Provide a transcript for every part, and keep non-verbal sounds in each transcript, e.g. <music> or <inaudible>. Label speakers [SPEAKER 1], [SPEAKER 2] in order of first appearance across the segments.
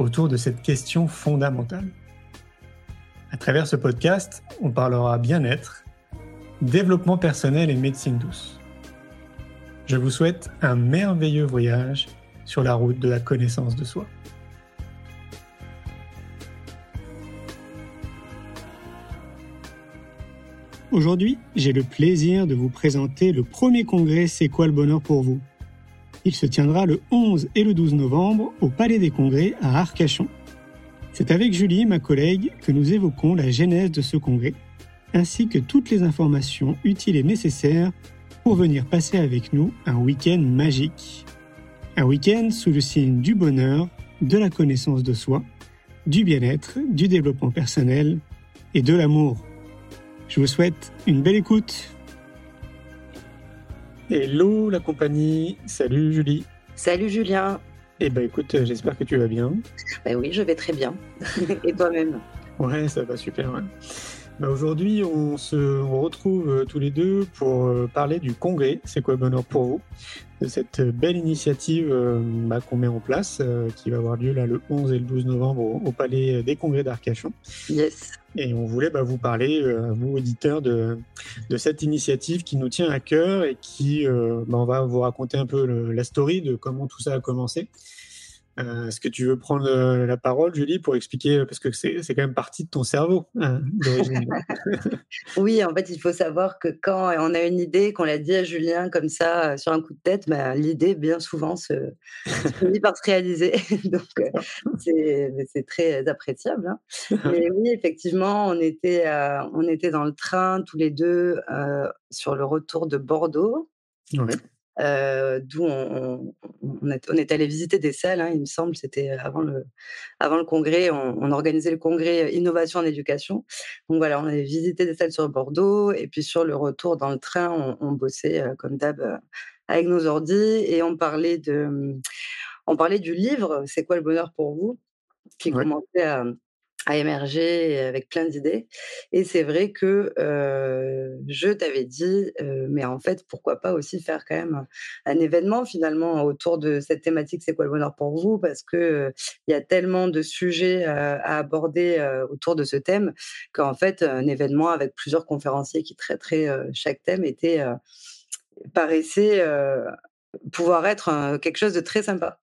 [SPEAKER 1] autour de cette question fondamentale. À travers ce podcast, on parlera bien-être, développement personnel et médecine douce. Je vous souhaite un merveilleux voyage sur la route de la connaissance de soi. Aujourd'hui, j'ai le plaisir de vous présenter le premier congrès C'est quoi le bonheur pour vous? Il se tiendra le 11 et le 12 novembre au Palais des Congrès à Arcachon. C'est avec Julie, ma collègue, que nous évoquons la genèse de ce congrès, ainsi que toutes les informations utiles et nécessaires pour venir passer avec nous un week-end magique. Un week-end sous le signe du bonheur, de la connaissance de soi, du bien-être, du développement personnel et de l'amour. Je vous souhaite une belle écoute. Hello la compagnie, salut Julie.
[SPEAKER 2] Salut Julien.
[SPEAKER 1] Eh ben écoute, j'espère que tu vas bien.
[SPEAKER 2] Ben oui, je vais très bien. <laughs> Et toi-même?
[SPEAKER 1] Ouais, ça va super. Bah, aujourd'hui, on se retrouve euh, tous les deux pour euh, parler du congrès. C'est quoi le bonheur pour vous De cette belle initiative euh, bah, qu'on met en place, qui va avoir lieu là, le 11 et le 12 novembre au, Palais des Congrès d'Arcachon.
[SPEAKER 2] Yes.
[SPEAKER 1] Et on voulait bah, vous parler, vous auditeurs, de, de, cette initiative qui nous tient à cœur et qui, on va vous raconter un peu la story de comment tout ça a commencé. Euh, est-ce que tu veux prendre euh, la parole, Julie, pour expliquer, parce que c'est quand même partie de ton cerveau hein, <laughs>
[SPEAKER 2] Oui, en fait, il faut savoir que quand on a une idée, qu'on l'a dit à Julien comme ça, euh, sur un coup de tête, bah, l'idée, bien souvent, se, finit par se réaliser. <laughs> Donc, c'est très appréciable. Hein. Mais oui, effectivement, on était, on était dans le train tous les deux sur le retour de Bordeaux. Ouais. Euh, d'où on, on, est, allé visiter des salles, hein, il me semble, c'était avant le, avant le congrès, on, organisait le congrès Innovation en éducation. Donc voilà, on avait visité des salles sur Bordeaux, et puis sur le retour dans le train, on, bossait euh, comme d'hab euh, avec nos ordis, et on parlait, de, on parlait du livre C'est quoi le bonheur pour vous? qui commençait à, à émerger avec plein d'idées. Et c'est vrai que je t'avais dit, mais en fait, pourquoi pas aussi faire quand même un événement finalement autour de cette thématique, c'est quoi le bonheur pour vous? Parce que il y a tellement de sujets à aborder autour de ce thème qu'en fait, un événement avec plusieurs conférenciers qui traiteraient chaque thème était paraissait pouvoir être quelque chose de très sympa.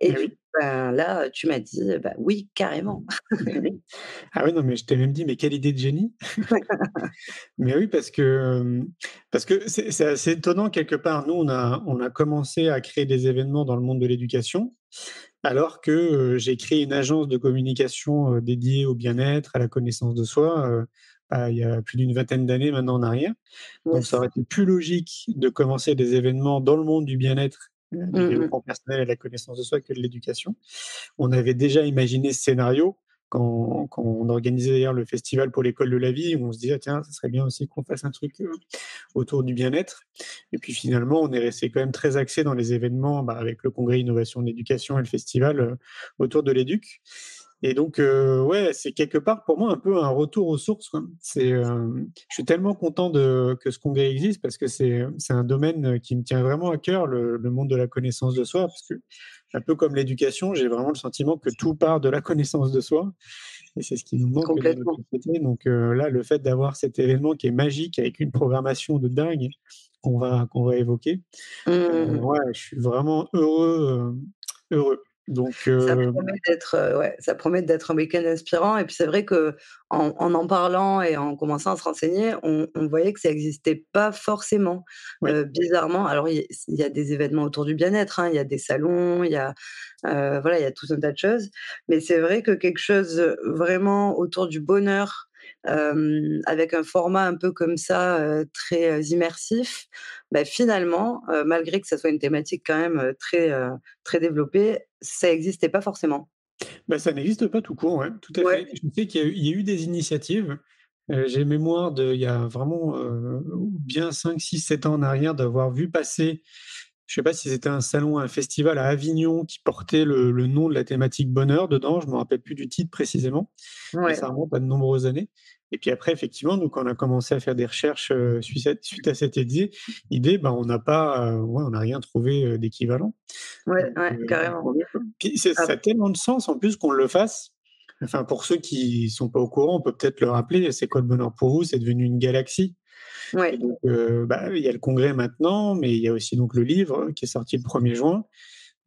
[SPEAKER 2] Et puis, ben, là, tu m'as dit, bah, oui, carrément. <laughs>
[SPEAKER 1] ah oui, non, mais je t'ai même dit, mais quelle idée de génie <laughs> <laughs> Mais oui, parce que parce que c'est assez étonnant quelque part. Nous, on a, on a commencé à créer des événements dans le monde de l'éducation, alors que j'ai créé une agence de communication dédiée au bien-être, à la connaissance de soi, il y a plus d'une vingtaine d'années maintenant en arrière. Donc ça aurait été plus logique de commencer des événements dans le monde du bien-être, du mmh développement personnel et la connaissance de soi que de l'éducation. On avait déjà imaginé ce scénario quand, on organisait d'ailleurs le festival pour l'école de la vie, on se disait tiens, ça serait bien aussi qu'on fasse un truc autour du bien-être. Et puis finalement, on est resté quand même très axé dans les événements bah, avec le congrès innovation de l'éducation et le festival autour de l'éduc. Et donc, euh, ouais, c'est quelque part pour moi un peu un retour aux sources. C'est, euh, je suis tellement content de, que ce congrès existe parce que c'est, c'est un domaine qui me tient vraiment à cœur, le, le, monde de la connaissance de soi. Parce que, un peu comme l'éducation, j'ai vraiment le sentiment que tout part de la connaissance de soi. Et c'est ce qui nous manque dans notre société. Donc euh, là, le fait d'avoir cet événement qui est magique avec une programmation de dingue qu'on va, qu'on va évoquer, mmh. ouais, je suis vraiment heureux. heureux. Donc,
[SPEAKER 2] ça promet d'être, ouais, ça promet d'être un week-end inspirant. Et puis c'est vrai que en, en, parlant et en commençant à se renseigner, on, voyait que ça n'existait pas forcément. bizarrement, alors il y, a des événements autour du bien-être, hein, il y a des salons, il y a voilà, il y a tout un tas de choses. Mais c'est vrai que quelque chose vraiment autour du bonheur avec un format un peu comme ça, très immersif, bah, finalement, malgré que ça soit une thématique quand même très, très développée, ça n'existait pas forcément.
[SPEAKER 1] bah, ça n'existe pas tout court, ouais, tout à
[SPEAKER 2] Ouais.
[SPEAKER 1] fait. Je sais qu'il y a eu il y a eu des initiatives. J'ai mémoire de il y a vraiment, bien 5-6-7 ans en arrière d'avoir vu passer, je sais pas si c'était un salon, un festival à Avignon qui portait le le nom de la thématique bonheur dedans, je me rappelle plus du titre précisément,
[SPEAKER 2] Ouais.
[SPEAKER 1] ça remonte à de nombreuses années et puis après effectivement, nous quand on a commencé à faire des recherches, heu, suite à suite à cette idée idée, bah, on n'a pas, heu, ouais, on n'a rien trouvé, heu, d'équivalent.
[SPEAKER 2] Ouais, carrément.
[SPEAKER 1] puis c'est
[SPEAKER 2] Ah
[SPEAKER 1] ça a tellement de sens en plus qu'on le fasse. Enfin, pour ceux qui sont pas au courant, on peut peut-être le rappeler, c'est quoi le bonheur pour vous? C'est devenu une galaxie
[SPEAKER 2] Ouais.
[SPEAKER 1] donc heu, bah, il y a le congrès maintenant, mais il y a aussi donc le livre qui est sorti le 1er juin.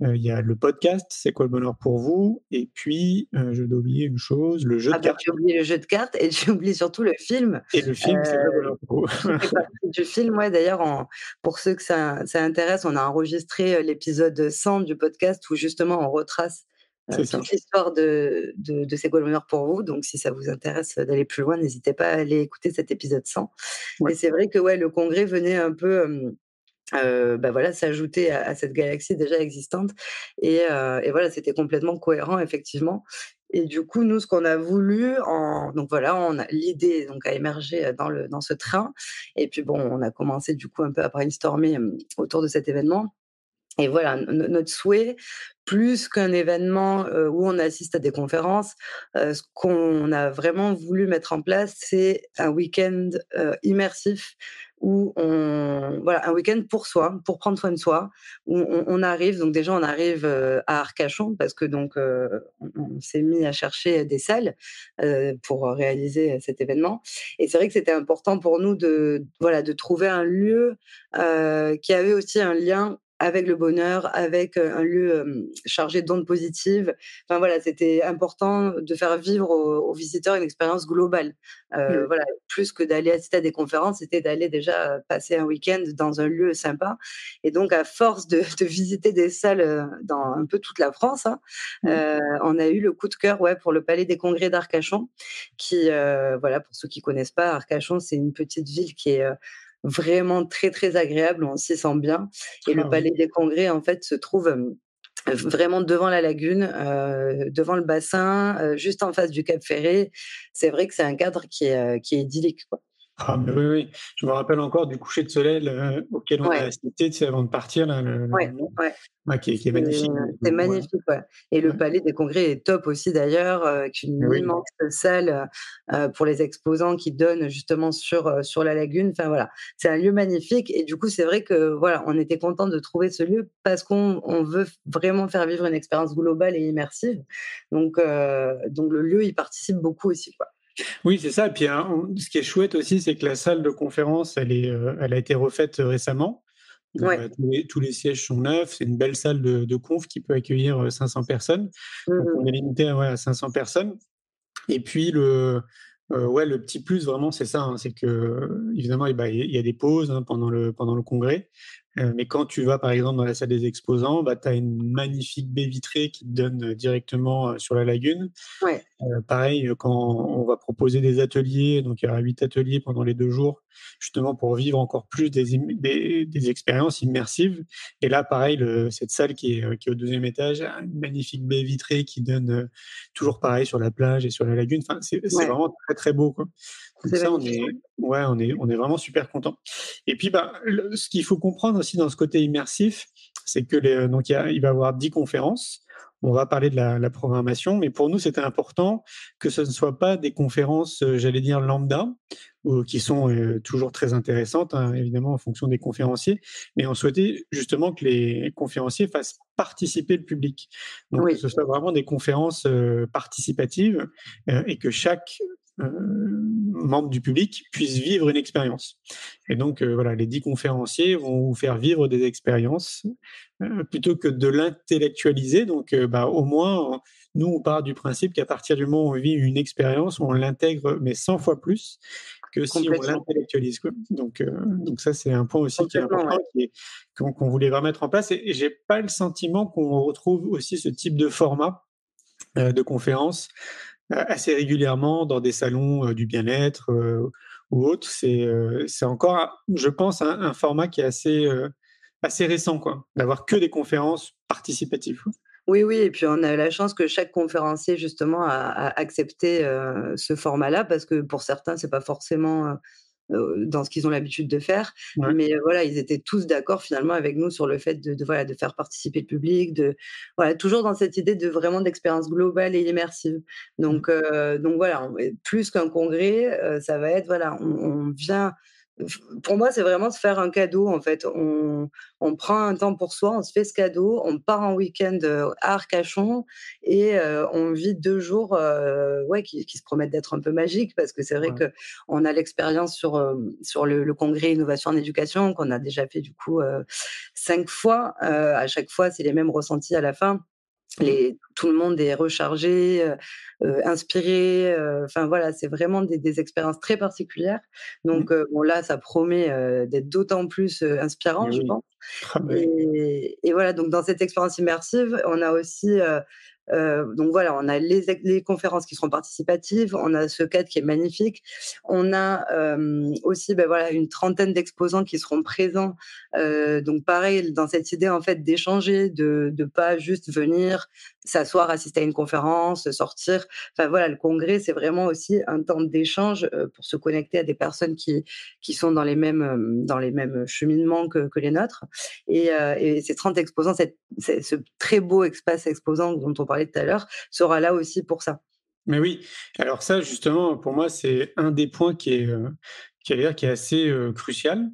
[SPEAKER 1] Heu, il y a le podcast, c'est quoi le bonheur pour vous? Et puis, heu, je dois oublier une chose, le jeu
[SPEAKER 2] Ah
[SPEAKER 1] de
[SPEAKER 2] bah,
[SPEAKER 1] cartes
[SPEAKER 2] tu as oublié le jeu de cartes et <laughs> tu oublies surtout le film,
[SPEAKER 1] et le film, c'est quoi le
[SPEAKER 2] heu,
[SPEAKER 1] bonheur pour vous?
[SPEAKER 2] partie du film. Ouais, d'ailleurs, pour ceux que ça ça intéresse, on a enregistré, l'épisode 100 du podcast où justement on retrace,
[SPEAKER 1] ça.
[SPEAKER 2] toute l'histoire de de de bonheur pour vous? Donc si ça vous intéresse, d'aller plus loin, n'hésitez pas à aller écouter cet épisode 100
[SPEAKER 1] Ouais.
[SPEAKER 2] et c'est vrai que, ouais, le congrès venait un peu, heu, bah, voilà, s'ajouter à à cette galaxie déjà existante et heu et voilà, c'était complètement cohérent effectivement et du coup, nous, ce qu'on a voulu en donc voilà, on a l'idée donc a émergé, heu, dans le dans ce train et puis bon, on a commencé du coup un peu à brainstormer, autour de cet événement et voilà, no no notre souhait, plus qu'un événement, heu, où on assiste à des conférences, heu, ce qu'on a vraiment voulu mettre en place, c'est un week-end, heu, immersif où on voilà, un week-end pour soi, pour prendre soin de soi, où on arrive donc déjà on arrive, à Arcachon parce que donc on on s'est mis à chercher des salles, pour réaliser, cet événement. Et c'est vrai que c'était important pour nous de voilà, de trouver un lieu, qui avait aussi un lien avec le bonheur, avec, un lieu, chargé d'ondes positives. Enfin voilà, c'était important de faire vivre aux aux visiteurs une expérience globale. Heu,
[SPEAKER 1] Mmh.
[SPEAKER 2] voilà, plus que d'aller assister à des conférences, c'était d'aller déjà, passer un week-end dans un lieu sympa et donc à force de <laughs> de visiter des salles, dans un peu toute la France, hein,
[SPEAKER 1] Mmh.
[SPEAKER 2] heu, on a eu le coup de cœur, ouais, pour le Palais des Congrès d'Arcachon qui, voilà, pour ceux qui connaissent pas, Arcachon, c'est une petite ville qui est, vraiment très, très agréable, on s'y sent bien et le
[SPEAKER 1] Ah oui.
[SPEAKER 2] Palais des Congrès, en fait, se trouve, vraiment devant la lagune, devant le bassin, heu, juste en face du Cap Ferré. C'est vrai que c'est un cadre qui est, qui est idyllique, quoi.
[SPEAKER 1] Ah mais oui, oui. Je me rappelle encore du coucher de soleil, le auquel on a assisté, tu sais, avant de partir là, le le
[SPEAKER 2] Ouais,
[SPEAKER 1] lendemain.
[SPEAKER 2] ouais.
[SPEAKER 1] Ouais, qui est qui est
[SPEAKER 2] C'est
[SPEAKER 1] magnifique donc
[SPEAKER 2] c'est magnifique, ouais et le. Palais des Congrès est top aussi d'ailleurs, heu, avec une
[SPEAKER 1] Oui.
[SPEAKER 2] immense salle, heu, pour les exposants qui donne justement sur, sur la lagune. Enfin voilà, c'est un lieu magnifique et du coup, c'est vrai que voilà, on était contents de trouver ce lieu parce qu'on on veut vraiment faire vivre une expérience globale et immersive donc donc le lieu, il participe beaucoup aussi, quoi.
[SPEAKER 1] Oui, c'est ça et puis, hein, on ce qui est chouette aussi, c'est que la salle de conférence, elle est, heu, elle a été refaite, heu, récemment. Donc
[SPEAKER 2] Ouais.
[SPEAKER 1] bah, tous les tous les sièges sont neufs, c'est une belle salle de de conf qui peut accueillir, heu, 500 personnes.
[SPEAKER 2] Mmh
[SPEAKER 1] Donc on est limité à ouais, à 500 personnes et puis le, ouais, le petit plus vraiment, c'est ça, hein, c'est bah, il y a il y a des pauses, hein, pendant le pendant le congrès, heu, mais quand tu vas, par exemple, dans la salle des exposants, bah, tu as une magnifique baie vitrée qui te donne, heu, directement, heu, sur la lagune.
[SPEAKER 2] Ouais.
[SPEAKER 1] Pareil, quand on va proposer des ateliers, donc il y aura 8 ateliers pendant les 2 jours, justement pour vivre encore plus des des des expériences immersives et là, pareil, le cette salle qui est, qui est au 2e étage une magnifique baie vitrée qui donne, toujours pareil sur la plage et sur la lagune. Enfin, c'est c'est
[SPEAKER 2] Ouais.
[SPEAKER 1] vraiment très, très beau, quoi. Donc
[SPEAKER 2] C'est
[SPEAKER 1] ça, on est
[SPEAKER 2] ouais.
[SPEAKER 1] on est on est vraiment super contents et puis, bah, le ce qu'il faut comprendre aussi dans ce côté immersif, c'est que les donc il y a il va y avoir 10 conférences. On va parler de la la programmation, mais pour nous, c'était important que ce ne soit pas des conférences, heu, j'allais dire lambda ou qui sont, heu, toujours très intéressantes, hein, évidemment en fonction des conférenciers, mais on souhaitait justement que les conférenciers fassent participer le public. Donc que ce soit vraiment des conférences, heu, participatives, et que chaque, heu, membre du public puisse vivre une expérience et donc heu, voilà, les 10 conférenciers vont vous faire vivre des expériences, heu, plutôt que de l'intellectualiser donc bah, au moins, nous, on part du principe qu'à partir du moment où on vit une expérience, on l'intègre, mais 100 fois plus que si on l'intellectualise. Donc donc ça, c'est un point aussi qui est important,
[SPEAKER 2] ouais.
[SPEAKER 1] qu'on voulait vraiment mettre en place et et j'ai pas le sentiment qu'on retrouve aussi ce type de format, de conférence, assez régulièrement dans des salons, du bien-être, ou autres. C'est, c'est encore, je pense, un format qui est assez, assez récent, d'avoir que des conférences participatives.
[SPEAKER 2] Oui, oui et puis on a la chance que chaque conférencier justement a accepté, ce format-là parce que pour certains, c'est pas forcément, dans ce qu'ils ont l'habitude de faire.
[SPEAKER 1] Ouais.
[SPEAKER 2] Mais, voilà, ils étaient tous d'accord finalement avec nous sur le fait de de voilà, de faire participer le public, de voilà, toujours dans cette idée de vraiment d'expérience globale et immersive.
[SPEAKER 1] Mmh.
[SPEAKER 2] Donc, donc voilà, on plus qu'un congrès, ça va être voilà, on on vient pour moi, c'est vraiment se faire un cadeau en fait. On on prend un temps pour soi, on se fait ce cadeau, on part en week-end, heu, à Arcachon et heu, on vit 2 jours, heu, ouais, qui qui se promettent d'être un peu magiques parce que c'est vrai
[SPEAKER 1] Ouais.
[SPEAKER 2] qu'on a l'expérience sur, sur le le congrès Innovation en éducation qu'on a déjà fait du coup, 5 fois. À chaque fois, c'est les mêmes ressentis à la fin.
[SPEAKER 1] Mmh.
[SPEAKER 2] Les tout le monde est rechargé, inspiré, enfin voilà, c'est vraiment des des expériences très particulières.
[SPEAKER 1] Mmh.
[SPEAKER 2] Donc, bon là, ça promet, d'être d'autant plus, inspirant, je pense.
[SPEAKER 1] Ah oui.
[SPEAKER 2] Et et voilà, donc dans cette expérience immersive, on a aussi, heu, donc voilà, on a les conférences qui seront participatives, on a ce cadre qui est magnifique. On a, hem, aussi, bah, voilà, une trentaine d'exposants qui seront présents. Heu, donc pareil, dans cette idée en fait d'échanger, de de pas juste venir s'asseoir, assister à une conférence, sortir. Enfin voilà, le congrès, c'est vraiment aussi un temps d'échange, pour se connecter à des personnes qui qui sont dans les mêmes, dans les mêmes cheminements que les nôtres. Et ces 30 exposants, cette c'est ce très beau espace exposant dont on tout à l'heure, sera là aussi pour ça.
[SPEAKER 1] Mais oui, alors ça justement pour moi c'est un des points qui est, heu, qui est assez, heu, crucial.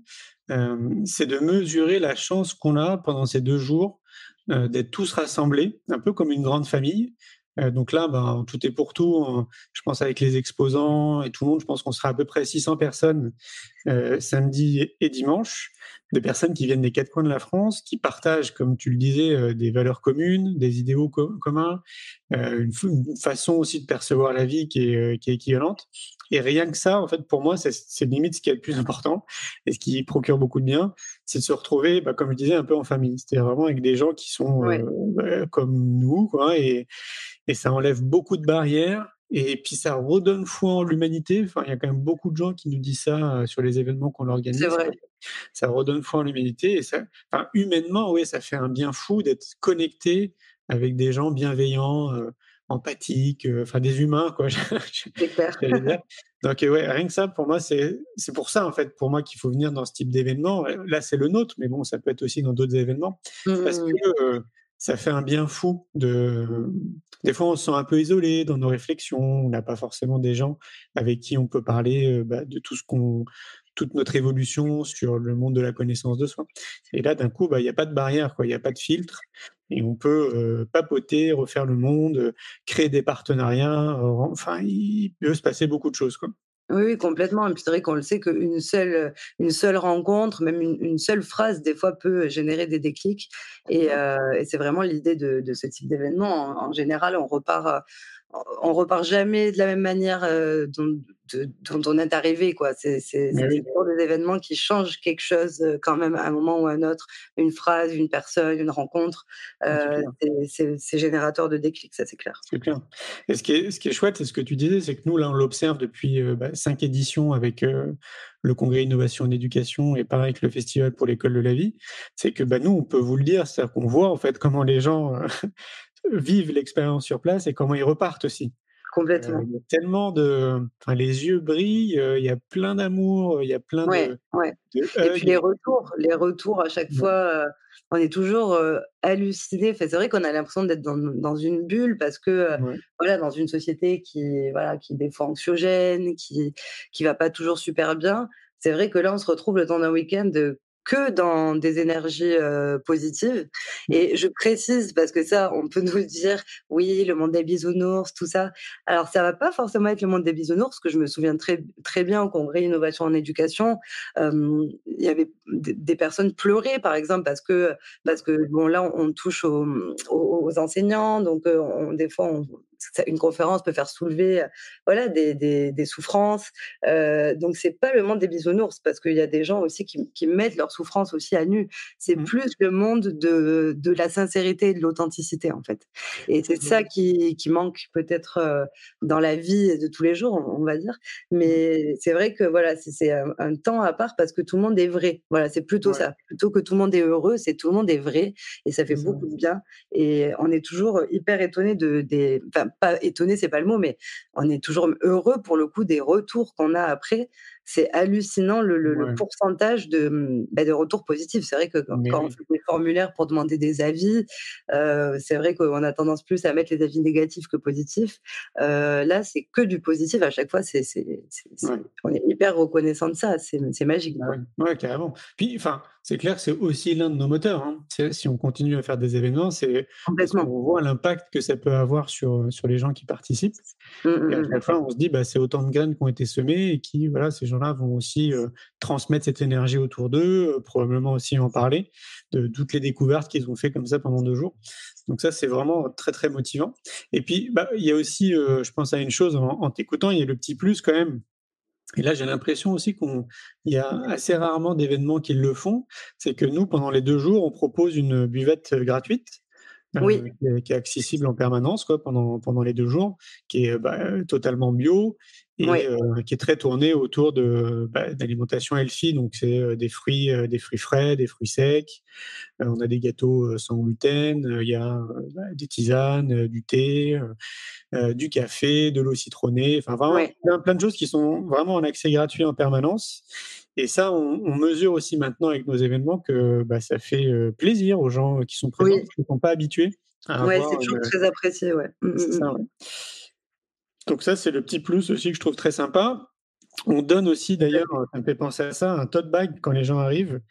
[SPEAKER 1] Hem, c'est de mesurer la chance qu'on a pendant ces 2 jours, d'être tous rassemblés, un peu comme une grande famille. Heu, donc là, ben, en tout et pour tout, heu, je pense avec les exposants et tout le monde, je pense qu'on sera à peu près 600 personnes, heu, samedi et dimanche. Des personnes qui viennent des 4 coins de la France, qui partagent, comme tu le disais, heu, des valeurs communes, des idéaux co communs, une façon aussi de percevoir la vie qui est, qui est équivalente. Et rien que ça, en fait, pour moi, c'est limite ce qui est le plus important et ce qui procure beaucoup de bien, c'est de se retrouver, bah, comme je disais, un peu en famille. C'est-à-dire vraiment avec des gens qui sont,
[SPEAKER 2] Ouais.
[SPEAKER 1] comme nous, quoi et et ça enlève beaucoup de barrières et puis ça redonne foi en l'humanité. Enfin, il y a quand même beaucoup de gens qui nous disent ça, heu, sur les événements qu'on
[SPEAKER 2] C'est
[SPEAKER 1] organise,
[SPEAKER 2] vrai.
[SPEAKER 1] quoi. Ça redonne foi en l'humanité et ça enfin, humainement, oui, ça fait un bien fou d'être connecté avec des gens bienveillants, heu, empathiques, heu, enfin des humains, quoi, <laughs>
[SPEAKER 2] C'est clair.
[SPEAKER 1] Donc, ouais, rien que ça, pour moi, c'est c'est pour ça, en fait, pour moi, qu'il faut venir dans ce type d'événement. Là, c'est le nôtre, mais bon, ça peut être aussi dans d'autres événements.
[SPEAKER 2] Mmh
[SPEAKER 1] Parce
[SPEAKER 2] mh, mmh.
[SPEAKER 1] que, heu, ça fait un bien fou de des fois, on se sent un peu isolé dans nos réflexions. On n'a pas forcément des gens avec qui on peut parler, heu, bah, de tout ce qu'on toute notre évolution sur le monde de la connaissance de soi. Et là, d'un coup, bah, il y a pas de barrière, il y a pas de filtre et on peut, heu, papoter, refaire le monde, heu, créer des partenariats, enfin, il peut se passer beaucoup de choses, quoi.
[SPEAKER 2] Oui, oui, complètement. Et puis c'est vrai qu'on le sait qu'une seule, heu, une seule rencontre, même une une seule phrase, des fois, peut générer des déclics. Et heu et c'est vraiment l'idée de de ce type d'événement. En en général, on repart, heu, on repart jamais de la même manière, heu, dont de dont on est arrivé, quoi. C'est toujours des événements qui changent quelque chose, heu, quand même à un moment ou à un autre. Une phrase, une personne, une rencontre,
[SPEAKER 1] c'est
[SPEAKER 2] heu,
[SPEAKER 1] clair.
[SPEAKER 2] c'est générateur de déclics, ça, c'est clair.
[SPEAKER 1] C'est clair. Et ce qui est ce qui est chouette, c'est ce que tu disais, c'est que nous, là, on l'observe depuis, bah, 5 éditions avec, le congrès Innovation en éducation et pareil avec le festival pour l'école de la vie. C'est que, bah, nous, on peut vous le dire, c'est-à-dire qu'on voit, en fait, comment les gens, vivent l'expérience sur place et comment ils repartent aussi.
[SPEAKER 2] Complètement.
[SPEAKER 1] il y a tellement de enfin, les yeux brillent, heu, il y a plein d'amour, il y a plein
[SPEAKER 2] Ouais,
[SPEAKER 1] de
[SPEAKER 2] ouais.
[SPEAKER 1] de
[SPEAKER 2] Et puis les
[SPEAKER 1] et
[SPEAKER 2] retours les retours à chaque
[SPEAKER 1] ouais,
[SPEAKER 2] fois, heu, on est toujours, heu, hallucinés. Enfin, c'est vrai qu'on a l'impression d'être dans dans une bulle parce que, voilà, dans une société qui, voilà, qui est des fois anxiogène, qui qui va pas toujours super bien. C'est vrai que là, on se retrouve le temps d'un week-end, que dans des énergies, heu, positives
[SPEAKER 1] mmh,
[SPEAKER 2] et je précise parce que ça, on peut <laughs> nous dire: «Oui, le monde des bisounours», tout ça. Alors ça va pas forcément être le monde des bisounours, parce que je me souviens très très bien au congrès Innovation en éducation, il y avait des personnes pleuraient, par exemple, parce que parce que bon, là, on touche aux, mmh, aux aux enseignants, donc on des fois, on une conférence peut faire soulever voilà, des, des, des souffrances. Euh, donc, c'est pas le monde des bisounours, parce qu'il y a des gens aussi qui, qui mettent leurs souffrances aussi à nu. C'est mmh. plus le monde de, de la sincérité et de l'authenticité, en fait. Et c'est ça qui, qui manque peut-être dans la vie de tous les jours, on, va dire. Mmh. Mais c'est vrai que voilà, c'est un, un, temps à part parce que tout le monde est vrai. Voilà, c'est plutôt ça. Plutôt que tout le monde est heureux, c'est tout le monde est vrai. Et ça fait beaucoup de bien. Et on est toujours hyper étonné de des, enfin pas étonné, c'est pas le mot, mais on est toujours heureux pour le coup des retours qu'on a après c'est hallucinant le, pourcentage de, mmh, bah, de retours positifs. C'est vrai que quand, on fait des formulaires pour demander des avis, euh, c'est vrai qu'on a tendance plus à mettre les avis négatifs que positifs. Euh, là, c'est que du positif à chaque fois. C'est, On est hyper reconnaissant de ça. C'est, magique.
[SPEAKER 1] Oui, carrément. Puis, enfin, c'est clair c'est aussi l'un de nos moteurs. Hein. Si on continue à faire des événements, c'est qu'on voit l'impact que ça peut avoir sur, sur les gens qui participent. Mmh, et à mmh, chaque fois, on se dit, bah, c'est autant de graines qui ont été semées et qui, voilà, ces gens vont aussi transmettre cette énergie autour d'eux, probablement aussi en parler de toutes les découvertes qu'ils ont fait comme ça pendant deux jours. Donc ça, c'est vraiment très très motivant. Et puis, bah, il y a aussi, je pense à une chose en, t'écoutant, il y a le petit plus quand même. Et là, j'ai l'impression aussi qu'il y a assez rarement d'événements qui le font. C'est que nous, pendant les deux jours, on propose une buvette gratuite oui. qui, est, accessible en permanence quoi, pendant, pendant les deux jours, qui est bah, totalement bio et qui est très tourné autour de bah, d'alimentation healthy. Donc c'est des fruits, des fruits frais, des fruits secs. on a des gâteaux sans gluten. Il y a bah, des tisanes, du thé, du café, de l'eau citronnée. Enfin vraiment plein, plein de choses qui sont vraiment en accès gratuit en permanence. Et ça, on, mesure aussi maintenant avec nos événements que bah, ça fait plaisir aux gens qui sont présents, qui ne sont pas habitués.
[SPEAKER 2] Oui, c'est toujours très apprécié. Ouais. Mmh, mmh, mmh.
[SPEAKER 1] Donc ça, c'est le petit plus aussi que je trouve très sympa. On donne aussi, d'ailleurs, ça me fait penser à ça, un tote bag quand les gens arrivent.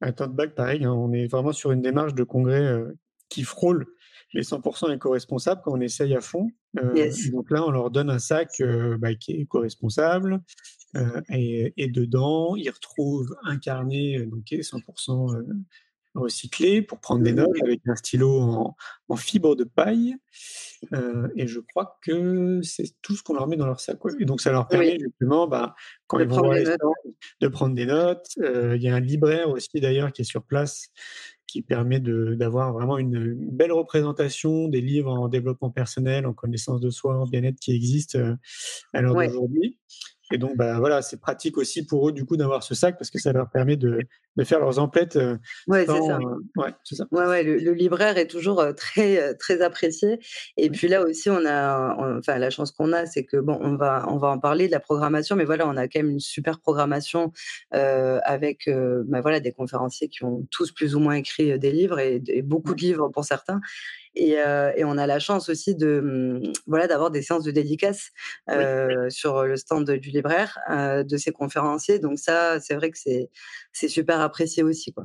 [SPEAKER 1] Un tote bag, pareil, hein, on est vraiment sur une démarche de congrès qui frôle les 100% éco-responsables quand on essaye à fond. Donc là, on leur donne un sac bah, qui est éco-responsable, euh, et, et, dedans, ils retrouvent un carnet donc, qui est 100% euh, recyclé pour prendre des notes avec un stylo en, en fibre de paille. Euh, et je crois que c'est tout ce qu'on leur met dans leur sac. Et donc, ça leur permet justement, bah, quand de ils vont de prendre des notes. Il y a un libraire aussi, d'ailleurs, qui est sur place qui permet d'avoir vraiment une, belle représentation des livres en développement personnel, en connaissance de soi, en bien-être qui existent à l'heure d'aujourd'hui. Et donc, bah, voilà, c'est pratique aussi pour eux, du coup, d'avoir ce sac parce que ça leur permet de, de faire leurs emplettes. Euh,
[SPEAKER 2] ouais, c'est ça. Euh, ouais, ça. Ouais, ouais, le, libraire est toujours euh, très, très apprécié. Et puis là aussi, on a, enfin, la chance qu'on a, c'est que, bon, on va, on va en parler de la programmation, mais voilà, on a quand même une super programmation avec, bah, voilà, des conférenciers qui ont tous plus ou moins écrit des livres et, et beaucoup de livres pour certains. Et, et, on a la chance aussi de mmh, voilà d'avoir des séances de dédicaces sur le stand du libraire de ces conférenciers. Donc ça, c'est vrai que c'est c'est super apprécié aussi quoi.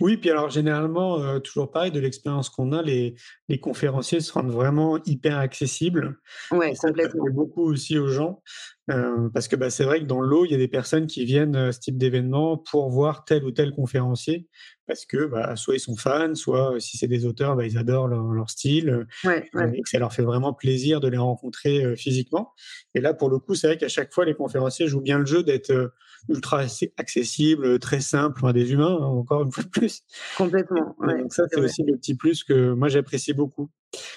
[SPEAKER 1] Oui, puis alors généralement, toujours pareil, de l'expérience qu'on a, les, les conférenciers se rendent vraiment hyper accessibles.
[SPEAKER 2] Oui, complètement.
[SPEAKER 1] Ça beaucoup aussi aux gens. parce que bah, c'est vrai que dans l'eau, il y a des personnes qui viennent à ce type d'événement pour voir tel ou tel conférencier parce que bah, soit ils sont fans, soit si c'est des auteurs, bah, ils adorent leur, style et que ça leur fait vraiment plaisir de les rencontrer physiquement. Et là, pour le coup, c'est vrai qu'à chaque fois, les conférenciers jouent bien le jeu d'être ultra accessibles, très simples, enfin, des humains, hein, encore une fois de plus.
[SPEAKER 2] Complètement.
[SPEAKER 1] donc ça, c'est aussi le petit plus que moi j'apprécie beaucoup.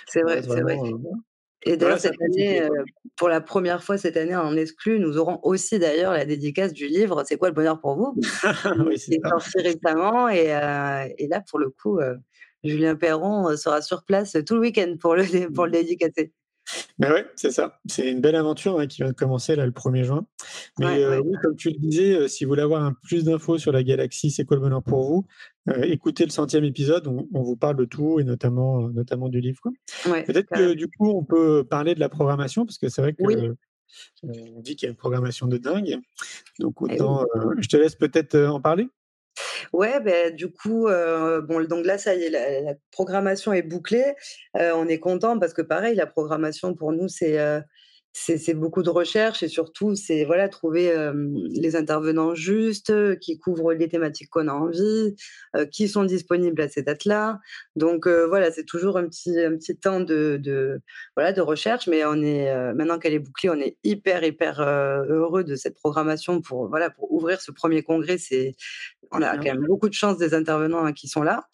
[SPEAKER 2] C'est vrai, c'est vrai. Et d'ailleurs, cette année, pour la première fois cette année en exclu, nous aurons aussi d'ailleurs la dédicace du livre C'est quoi le bonheur pour vous? <laughs>
[SPEAKER 1] Oui,
[SPEAKER 2] est sorti récemment. Et, et, là, pour le coup, Julien Perron sera sur place tout le week-end pour le, pour le dédicacer.
[SPEAKER 1] Ben ouais, c'est ça. C'est une belle aventure hein, qui vient de commencer là le 1er juin. Mais oui, comme tu le disais, si vous voulez avoir un plus d'infos sur la galaxie, c'est quoi le bonheur pour vous Écoutez le centième épisode, on, vous parle de tout et notamment, notamment du livre. Peut-être que du coup, on peut parler de la programmation parce que c'est vrai que on dit qu'il y a une programmation de dingue. Donc eh autant, je te laisse peut-être en parler.
[SPEAKER 2] Ouais, ben du coup, bon, donc là, ça y est, la, programmation est bouclée. on est content parce que pareil, la programmation pour nous, c'est c'est beaucoup de recherche et surtout, c'est voilà, trouver les intervenants justes, qui couvrent les thématiques qu'on a envie, qui sont disponibles à ces dates-là. Donc voilà, c'est toujours un petit, un petit temps de, de, voilà, de recherche, mais on est, maintenant qu'elle est bouclée, on est hyper, hyper heureux de cette programmation pour, voilà, pour ouvrir ce premier congrès. C'est, on a quand même beaucoup de chance des intervenants hein, qui sont là.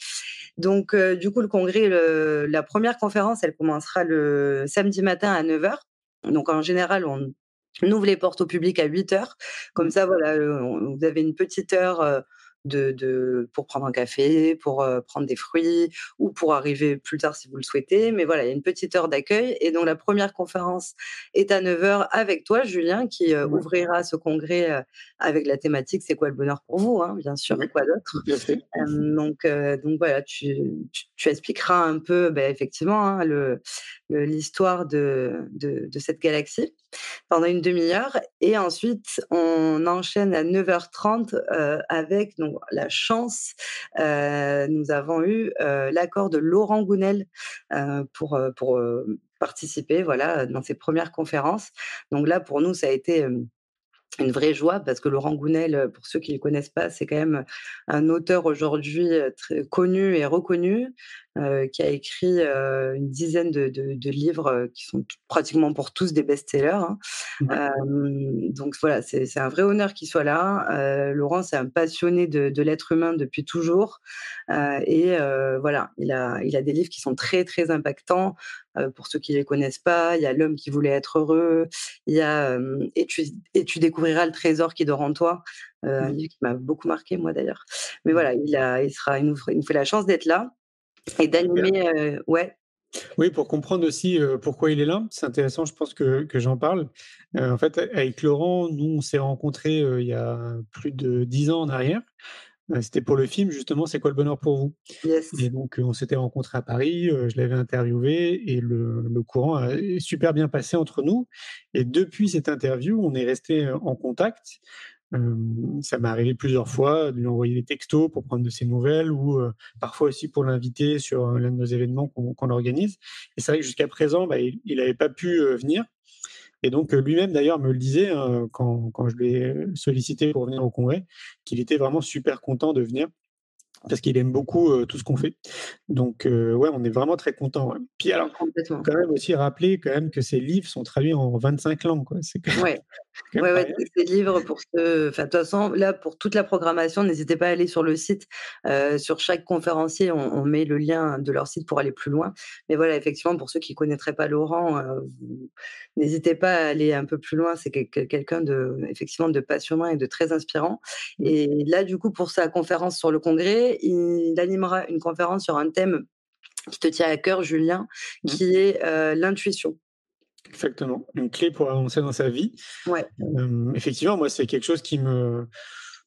[SPEAKER 2] Donc, du coup, le congrès, la première conférence, elle commencera le samedi matin à 9h. Donc en général, on, ouvre les portes au public à 8 heures. Comme mmh. ça, voilà, vous avez une petite heure de, pour prendre un café, pour prendre des fruits ou pour arriver plus tard si vous le souhaitez. Mais voilà, il y a une petite heure d'accueil. Et donc, la première conférence est à 9h avec toi, Julien, qui ouvrira ce congrès avec la thématique C'est quoi le bonheur pour vous hein, Bien sûr, quoi d'autre donc, donc, voilà, tu, tu, expliqueras un peu, ben, effectivement, hein, l'histoire de, de, cette galaxie pendant une demi-heure. Et ensuite, on enchaîne à 9h30 avec donc, la chance. nous avons eu l'accord de Laurent Gounel pour, pour participer voilà, dans ses premières conférences. Donc là, pour nous, ça a été une vraie joie parce que Laurent Gounel, pour ceux qui ne le connaissent pas, c'est quand même un auteur aujourd'hui très connu et reconnu, qui a écrit une dizaine de, livres qui sont pratiquement pour tous des best-sellers. Hein. Mmh. donc voilà, c'est un vrai honneur qu'il soit là. Laurent, c'est un passionné de, l'être humain depuis toujours. et voilà, il a, il a des livres qui sont très, très impactants. Pour ceux qui ne les connaissent pas, il y a L'homme qui voulait être heureux, il y a et, tu, et tu découvriras le trésor qui dort en toi, un mmh. livre qui m'a beaucoup marqué, moi d'ailleurs. Mais mmh. voilà, il, a, il, sera, il, nous, il nous fait la chance d'être là. Et d'animer, ouais.
[SPEAKER 1] Oui, pour comprendre aussi pourquoi il est là, c'est intéressant, je pense que, que j'en parle. en fait, avec Laurent, nous, on s'est rencontrés il y a plus de dix ans en arrière. C'était pour le film, justement, C'est quoi le bonheur pour vous?
[SPEAKER 2] Yes.
[SPEAKER 1] Et donc, on s'était rencontrés à Paris, je l'avais interviewé et le, le, courant a super bien passé entre nous. Et depuis cette interview, on est resté en contact ça m'est arrivé plusieurs fois de lui envoyer des textos pour prendre de ses nouvelles ou parfois aussi pour l'inviter sur l'un de nos événements qu'on organise. Et c'est vrai que jusqu'à présent, bah, il n'avait pas pu venir. Et donc lui-même d'ailleurs me le disait hein, quand, quand, je l'ai sollicité pour venir au congrès, qu'il était vraiment super content de venir parce qu'il aime beaucoup tout ce qu'on fait. Donc ouais, on est vraiment très content. Puis alors, quand même aussi rappeler quand même que ces livres sont traduits en 25 langues. Quoi.
[SPEAKER 2] C'est ouais. Ouais, ouais, ces livres pour ce. Enfin, de toute façon, là, pour toute la programmation, n'hésitez pas à aller sur le site. sur chaque conférencier, on, met le lien de leur site pour aller plus loin. Mais voilà, effectivement, pour ceux qui ne connaîtraient pas Laurent, n'hésitez pas à aller un peu plus loin. C'est quelqu'un de, effectivement, de passionnant et de très inspirant. Mmh. Et là, du coup, pour sa conférence sur le congrès, il animera une conférence sur un thème qui te tient à cœur, Julien, mmh. qui est l'intuition.
[SPEAKER 1] Exactement, une clé pour avancer dans sa vie.
[SPEAKER 2] Ouais.
[SPEAKER 1] effectivement, moi, c'est quelque chose qui me,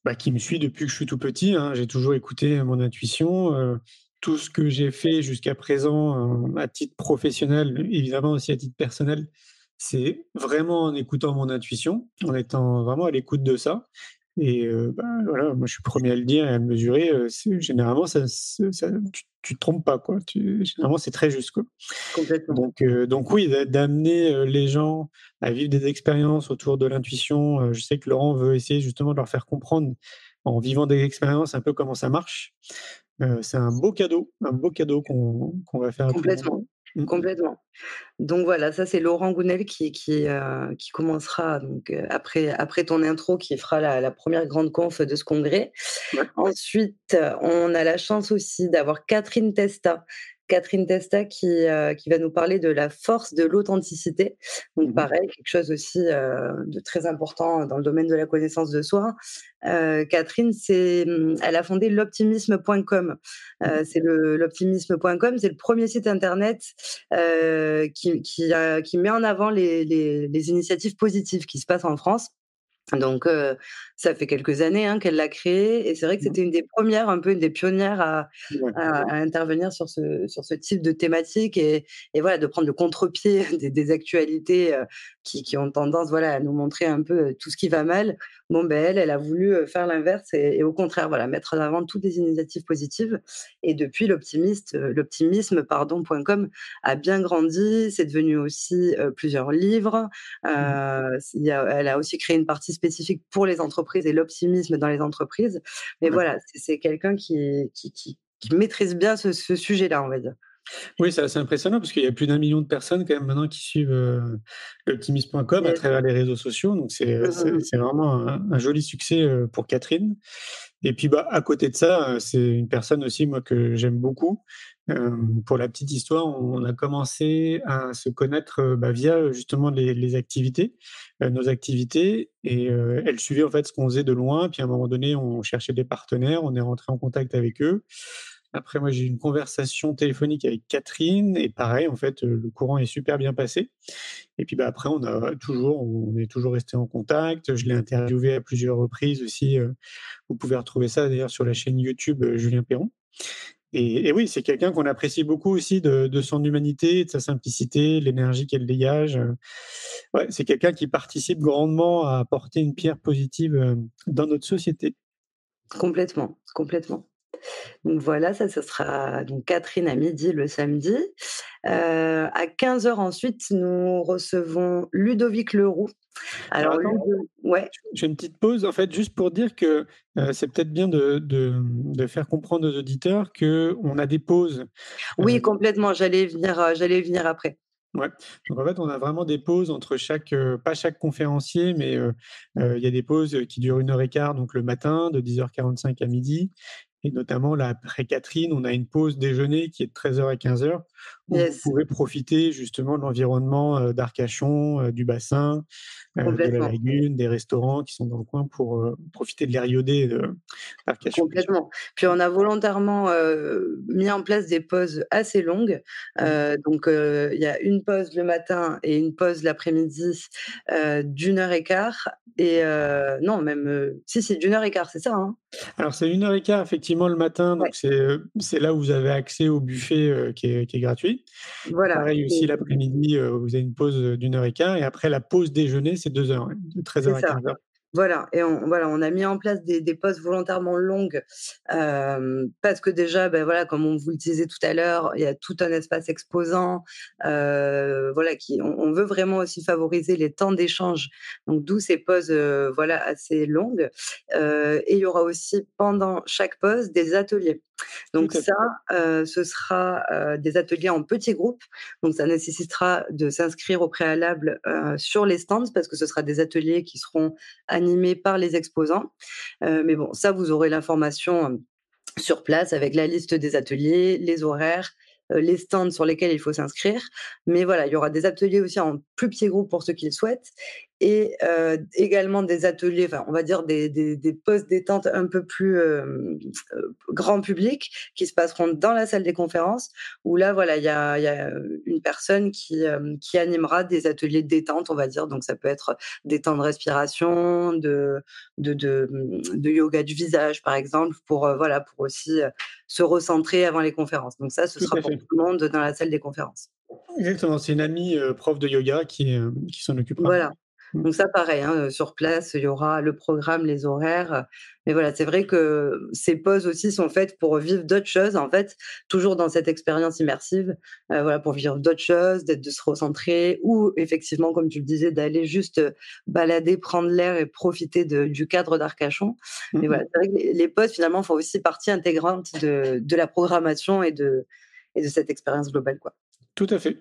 [SPEAKER 1] bah, qui me suit depuis que je suis tout petit. Hein. J'ai toujours écouté mon intuition. tout ce que j'ai fait jusqu'à présent à titre professionnel, évidemment aussi à titre personnel, c'est vraiment en écoutant mon intuition, en étant vraiment à l'écoute de ça. Et bah, voilà, moi je suis premier à le dire et à le mesurer. généralement, ça, ça, tu, te trompes pas, quoi. généralement, c'est très juste, quoi. Donc, donc oui, d'amener les gens à vivre des expériences autour de l'intuition. je sais que Laurent veut essayer justement de leur faire comprendre en vivant des expériences un peu comment ça marche. c'est un beau cadeau, un beau cadeau qu'on va faire.
[SPEAKER 2] Complètement. Mmh. Complètement. Donc voilà, ça c'est Laurent Gounel qui, qui, euh, qui commencera donc, euh, après, après ton intro, qui fera la, la première grande conf de ce congrès. Ensuite, on a la chance aussi d'avoir Catherine Testa, Catherine Testa qui, euh, qui va nous parler de la force de l'authenticité. Donc mmh pareil, quelque chose aussi euh, de très important dans le domaine de la connaissance de soi. Euh, Catherine, c'est, mmh, elle a fondé l'optimisme.com. Mmh c'est le, l'optimisme.com, c'est le premier site internet qui, qui, qui, met en avant les, les, les initiatives positives qui se passent en France. Donc, ça fait quelques années hein, qu'elle l'a créé et c'est vrai que mmh. c'était une des premières, un peu une des pionnières à, à, intervenir sur ce, sur ce type de thématique et, et voilà, de prendre le contre-pied <laughs> des, des, actualités qui, qui, ont tendance voilà, à nous montrer un peu tout ce qui va mal. Bon, ben, elle, elle a voulu faire l'inverse et, au contraire, voilà, mettre en avant toutes les initiatives positives. Et depuis, l'optimiste, l'optimisme, pardon.com a bien grandi. C'est devenu aussi plusieurs livres. Mmh. Elle a aussi créé une partie spécifique pour les entreprises et l'optimisme dans les entreprises. Mais voilà, c'est quelqu'un qui, qui, qui, maîtrise bien ce, ce sujet-là, on va dire.
[SPEAKER 1] Oui, c'est assez impressionnant parce qu'il y a plus d'un million de personnes quand même maintenant qui suivent euh, l'optimisme.com à travers les réseaux sociaux. Donc c'est mmh, mmh, mmh. vraiment un, joli succès euh, pour Catherine. Et puis bah, à côté de ça, euh, c'est une personne aussi moi que j'aime beaucoup. pour la petite histoire, on a commencé à se connaître bah, via justement les, activités, nos activités, et elle suivait en fait ce qu'on faisait de loin. Puis à un moment donné, on cherchait des partenaires, on est rentré en contact avec eux. Après, moi, j'ai eu une conversation téléphonique avec Catherine et pareil, en fait, le courant est super bien passé. Et puis, bah, après, on a toujours, on est toujours resté en contact. Je l'ai interviewé à plusieurs reprises aussi. Vous pouvez retrouver ça d'ailleurs sur la chaîne YouTube Julien Perron. Et, oui, c'est quelqu'un qu'on apprécie beaucoup aussi de, son humanité, de sa simplicité, l'énergie qu'elle dégage. Ouais, c'est quelqu'un qui participe grandement à apporter une pierre positive dans notre société.
[SPEAKER 2] Complètement, complètement. Donc voilà, ça, ce sera donc Catherine à midi le samedi. Euh, à 15h ensuite, nous recevons Ludovic Leroux.
[SPEAKER 1] Alors, ouais. J'ai une petite pause, en fait, juste pour dire que euh, c'est peut-être bien de, de, faire comprendre aux auditeurs qu'on a des pauses.
[SPEAKER 2] Oui, euh, complètement. J'allais venir, j'allais venir après.
[SPEAKER 1] Ouais. Donc en fait, on a vraiment des pauses entre chaque, pas chaque conférencier, mais il y a des pauses qui durent une heure et quart, donc le matin de 10h45 à midi, et notamment, là, après Catherine, on a une pause déjeuner qui est de 13h à 15h, où vous pouvez profiter justement de l'environnement d'Arcachon, du bassin, de la lagune, des restaurants qui sont dans le coin pour profiter de l'air iodé d'Arcachon.
[SPEAKER 2] Complètement. Puis on a volontairement mis en place des pauses assez longues. Mmh. donc il y a une pause le matin et une pause l'après-midi d'une heure et quart. Et non, même si c'est d'une heure et quart, c'est ça. Hein
[SPEAKER 1] Alors c'est une heure et quart effectivement le matin, donc c'est là où vous avez accès au buffet qui est, qui, est, gratuit. Voilà. Pareil aussi l'après-midi, vous avez une pause d'une heure et quart, et après la pause déjeuner, c'est deux heures, de 13h à 15h.
[SPEAKER 2] Voilà, et on, voilà, on a mis en place des, des postes volontairement longues parce que déjà, ben voilà, comme on vous le disait tout à l'heure, il y a tout un espace exposant. voilà, qui, on, veut vraiment aussi favoriser les temps d'échange. Donc d'où ces pauses, voilà, assez longues. et il y aura aussi pendant chaque pause des ateliers. Donc ça, ce sera des ateliers en petits groupes. Donc ça nécessitera de s'inscrire au préalable sur les stands parce que ce sera des ateliers qui seront animés par les exposants. mais bon, ça, vous aurez l'information sur place avec la liste des ateliers, les horaires, les stands sur lesquels il faut s'inscrire. Mais voilà, il y aura des ateliers aussi en plus petits groupes pour ceux qui le souhaitent et également des ateliers, enfin, on va dire des, des, des postes détente un peu plus grand public qui se passeront dans la salle des conférences où là, voilà, il y a, y a, une personne qui, qui animera des ateliers de détente, on va dire. Donc, ça peut être des temps de respiration, de, de, de, de yoga du visage, par exemple, pour, voilà, pour aussi se recentrer avant les conférences. Donc, ça, ce sera pour tout le monde dans la salle des conférences.
[SPEAKER 1] Exactement, c'est une amie prof de yoga qui, qui s'en occupera.
[SPEAKER 2] Voilà. Donc ça, pareil, hein, sur place, il y aura le programme, les horaires. Mais voilà, c'est vrai que ces pauses aussi sont faites pour vivre d'autres choses, en fait, toujours dans cette expérience immersive, voilà, pour vivre d'autres choses, d'être de se recentrer, ou effectivement, comme tu le disais, d'aller juste balader, prendre l'air et profiter du cadre d'Arcachon. Mais voilà, mmh c'est vrai que les, pauses, finalement, font aussi partie intégrante de, de la programmation et de, et de cette expérience globale. Quoi.
[SPEAKER 1] Tout à fait.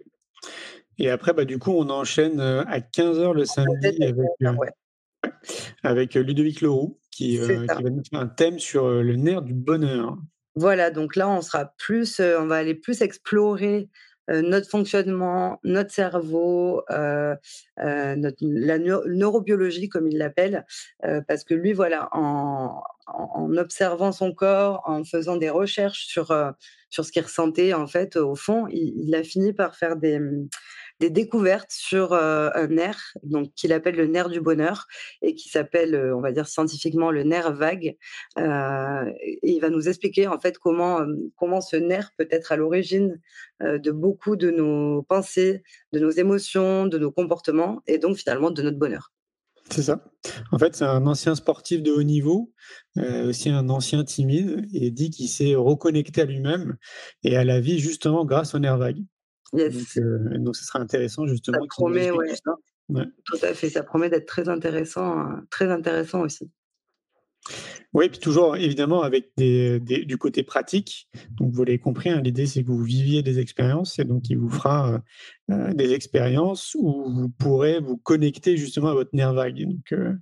[SPEAKER 1] Et après, bah, du coup, on enchaîne à 15h le samedi avec, Ludovic Leroux qui, va nous faire un thème sur le nerf du bonheur.
[SPEAKER 2] Voilà, donc là, on sera plus, on va aller plus explorer notre fonctionnement, notre cerveau, notre, la neurobiologie, comme il l'appelle, parce que lui, voilà, en, observant son corps, en faisant des recherches sur, sur ce qu'il ressentait, en fait, au fond, il, a fini par faire des, des découvertes sur un nerf, donc qu'il appelle le nerf du bonheur et qui s'appelle, on va dire scientifiquement, le nerf vague. il va nous expliquer en fait comment comment ce nerf peut être à l'origine de beaucoup de nos pensées, de nos émotions, de nos comportements et donc finalement de notre bonheur.
[SPEAKER 1] C'est ça. En fait, c'est un ancien sportif de haut niveau, aussi un ancien timide, et dit qu'il s'est reconnecté à lui-même et à la vie justement grâce au nerf vague.
[SPEAKER 2] Yes.
[SPEAKER 1] Euh, donc, ce sera intéressant justement.
[SPEAKER 2] Ça promet, ouais. Tout à fait. Ça promet d'être très intéressant, hein, très intéressant aussi.
[SPEAKER 1] Oui, puis toujours évidemment avec des, du côté pratique. Donc vous l'avez compris, hein, l'idée c'est que vous viviez des expériences et donc il vous fera euh, euh, des expériences où vous pourrez vous connecter justement à votre nerf vague. Donc euh,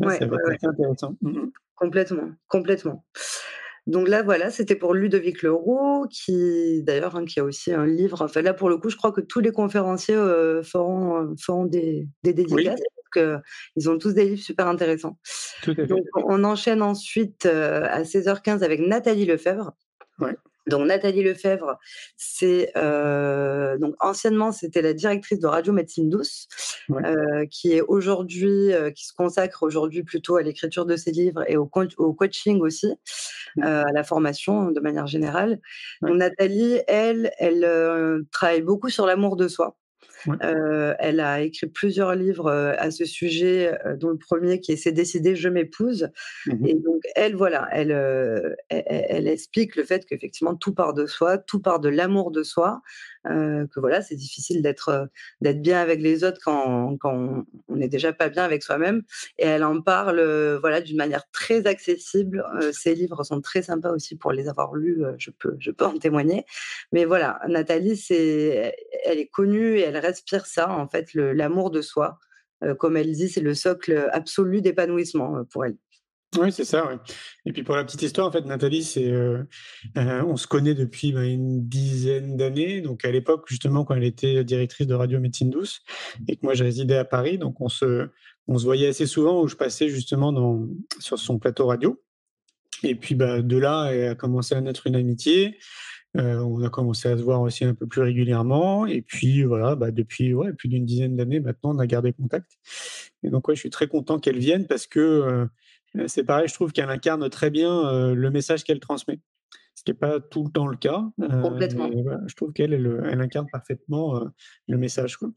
[SPEAKER 1] ça va être intéressant. Mmh.
[SPEAKER 2] Complètement, complètement. Donc là, voilà, c'était pour Ludovic Leroux, qui d'ailleurs, hein, qui a aussi un livre. Enfin, là, pour le coup, je crois que tous les conférenciers feront, feront des, des dédicaces ils ont tous des livres super intéressants. Donc, on enchaîne ensuite à 16h15 avec Nathalie Lefebvre. Donc Nathalie Lefebvre, c'est donc anciennement c'était la directrice de Radio Médecine Douce, qui est aujourd'hui, qui se consacre aujourd'hui plutôt à l'écriture de ses livres et au, au coaching aussi, à la formation de manière générale. Donc Nathalie, elle, elle travaille beaucoup sur l'amour de soi elle a écrit plusieurs livres à ce sujet, dont le premier qui est C'est décidé, je m'épouse. Mmh et donc, elle, voilà, elle, elle, explique le fait qu'effectivement, tout part de soi, tout part de l'amour de soi, que voilà, c'est difficile d'être d'être bien avec les autres quand, quand on n'est déjà pas bien avec soi-même. Et elle en parle voilà, d'une manière très accessible. ses livres sont très sympas aussi pour les avoir lus, je, peux, je peux en témoigner. Mais voilà, Nathalie, c'est, elle est connue et elle reste respire ça, en fait, l'amour de soi. Euh, comme elle dit, c'est le socle absolu d'épanouissement euh, pour elle.
[SPEAKER 1] Oui, c'est ça. Et puis pour la petite histoire, en fait, Nathalie, c'est, euh, on se connaît depuis ben, une dizaine d'années. Donc à l'époque, justement, quand elle était directrice de Radio Médecine Douce et que moi je résidais à Paris, donc on se, on se voyait assez souvent où je passais justement dans, sur son plateau radio. Et puis bah, de là, elle a commencé à naître une amitié. Euh, on a commencé à se voir aussi un peu plus régulièrement. Et puis voilà, bah, depuis ouais, plus d'une dizaine d'années maintenant, on a gardé contact. Et donc ouais, je suis très content qu'elle vienne parce que euh, c'est pareil, je trouve qu'elle incarne très bien euh, le message qu'elle transmet. Ce qui n'est pas tout le temps le cas.
[SPEAKER 2] Complètement.
[SPEAKER 1] je trouve qu'elle elle, incarne parfaitement le message. Quoi.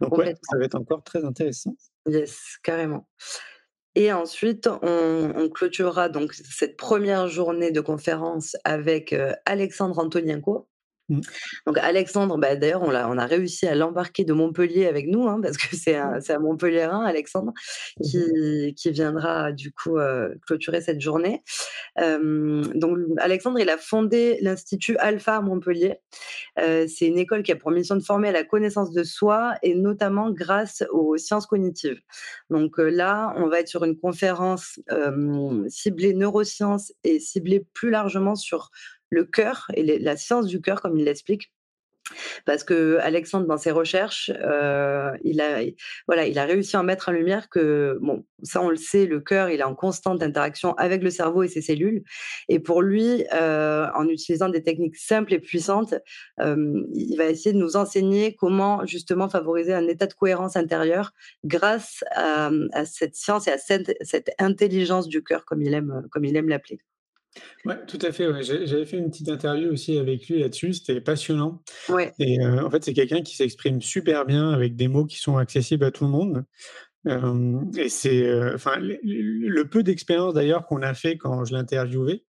[SPEAKER 1] Donc ouais, ça va être encore très intéressant.
[SPEAKER 2] Yes, carrément. Et ensuite, on, clôturera donc cette première journée de conférence avec Alexandre Antonienko, Mmh. Donc Alexandre, bah, d'ailleurs, on a, on a réussi à l'embarquer de Montpellier avec nous, hein, parce que c'est un, un Montpellierin, Alexandre, mmh qui, qui viendra du coup euh, clôturer cette journée. donc Alexandre, il a fondé l'Institut Alpha à Montpellier. Euh, c'est une école qui a pour mission de former à la connaissance de soi et notamment grâce aux sciences cognitives. Donc euh, là, on va être sur une conférence ciblée neurosciences et ciblée plus largement sur le cœur et la science du cœur, comme il l'explique. Parce que Alexandre, dans ses recherches, euh, il a, voilà, il a réussi à mettre en lumière que, bon, ça on le sait, le cœur, il est en constante interaction avec le cerveau et ses cellules. Et pour lui, euh, en utilisant des techniques simples et puissantes, euh, il va essayer de nous enseigner comment justement favoriser un état de cohérence intérieure grâce à, cette science et à cette, cette intelligence du cœur, comme il aime, comme il aime l'appeler.
[SPEAKER 1] Ouais, tout à fait. J'avais fait une petite interview aussi avec lui là-dessus. C'était passionnant.
[SPEAKER 2] Ouais.
[SPEAKER 1] Et euh, en fait, c'est quelqu'un qui s'exprime super bien avec des mots qui sont accessibles à tout le monde. Euh, et c'est, euh, enfin, le, peu d'expérience d'ailleurs qu'on a fait quand je l'interviewais.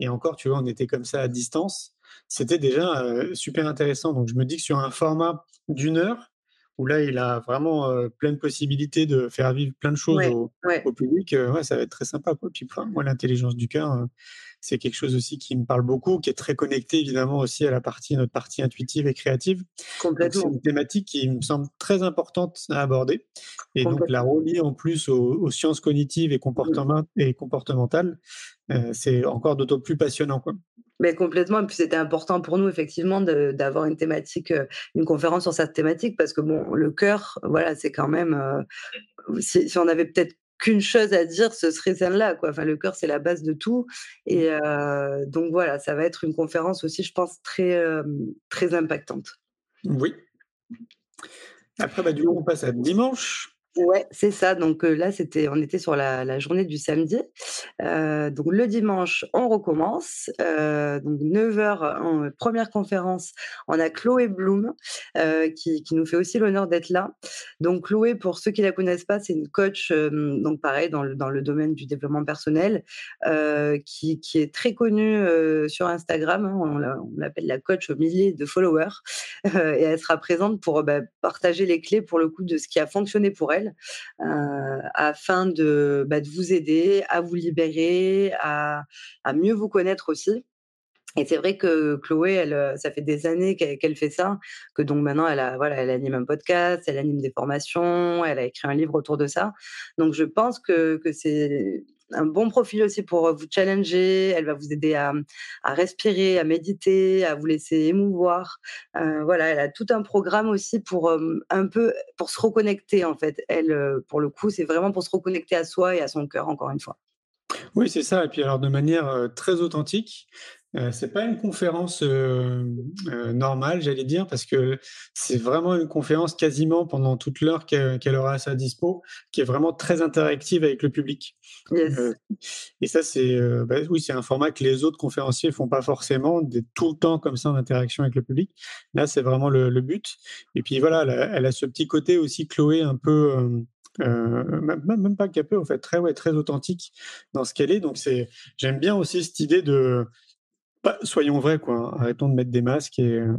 [SPEAKER 1] Et encore, tu vois, on était comme ça à distance. C'était déjà super intéressant. Donc, je me dis que sur un format d'une heure, où là, il a vraiment plein de possibilités de faire vivre plein de choses au, public. ouais, ça va être très sympa. Quoi. Puis, moi, l'intelligence du cœur, c'est quelque chose aussi qui me parle beaucoup, qui est très connecté évidemment aussi à la partie, notre partie intuitive et créative.
[SPEAKER 2] Complètement.
[SPEAKER 1] C'est une thématique qui me semble très importante à aborder. Et donc la relier en plus aux, sciences cognitives et, et comportementales, euh, c'est encore d'autant plus passionnant. Quoi.
[SPEAKER 2] Mais complètement. Et puis c'était important pour nous effectivement d'avoir une thématique, euh, une conférence sur cette thématique parce que bon, le cœur, voilà, c'est quand même. Euh, si, si, on avait peut-être qu'une chose à dire, ce serait celle-là. Quoi. Enfin, le cœur, c'est la base de tout. Et mmh. euh, donc voilà, ça va être une conférence aussi, je pense, très, très impactante.
[SPEAKER 1] Oui. Après, bah, du coup, on passe à dimanche.
[SPEAKER 2] Ouais, c'est ça. Donc là, c'était, on était sur la, journée du samedi. Donc le dimanche, on recommence. Donc 9h, en première conférence, on a Chloé Bloom qui, nous fait aussi l'honneur d'être là. Donc Chloé, pour ceux qui la connaissent pas, c'est une coach, donc pareil, dans le, dans le domaine du développement personnel, qui, qui, est très connue sur Instagram. Hein. on l'appelle la coach aux milliers de followers. <laughs> et elle sera présente pour bah, partager les clés, pour le coup, de ce qui a fonctionné pour elle euh, afin de, bah, de, vous aider à vous libérer, à, mieux vous connaître aussi. Et c'est vrai que Chloé, euh, ça fait des années qu'elle fait ça, que donc maintenant elle a, voilà, elle anime un podcast, elle anime des formations, elle a écrit un livre autour de ça. Donc je pense que, que c'est un bon profil aussi pour vous challenger. Elle va vous aider à, à respirer, à méditer, à vous laisser émouvoir. Euh, voilà, elle a tout un programme aussi pour un peu pour se reconnecter en fait. Elle, pour le coup, c'est vraiment pour se reconnecter à soi et à son cœur encore une fois.
[SPEAKER 1] Oui, c'est ça. Et puis alors de manière très authentique. Euh, c'est pas une conférence euh, euh, normale, j'allais dire, parce que c'est vraiment une conférence quasiment pendant toute l'heure qu'elle aura à sa dispo, qui est vraiment très interactive avec le public. et ça, c'est bah, oui, c'est un format que les autres conférenciers font pas forcément, tout le temps comme ça en interaction avec le public. Là, c'est vraiment le, but. Et puis voilà, elle a, ce petit côté aussi, Chloé, un peu. même, même, pas capé, en fait, très, ouais, très authentique dans ce qu'elle est. Donc, c'est, j'aime bien aussi cette idée de, bah, soyons vrais, quoi. Arrêtons de mettre des masques et, euh,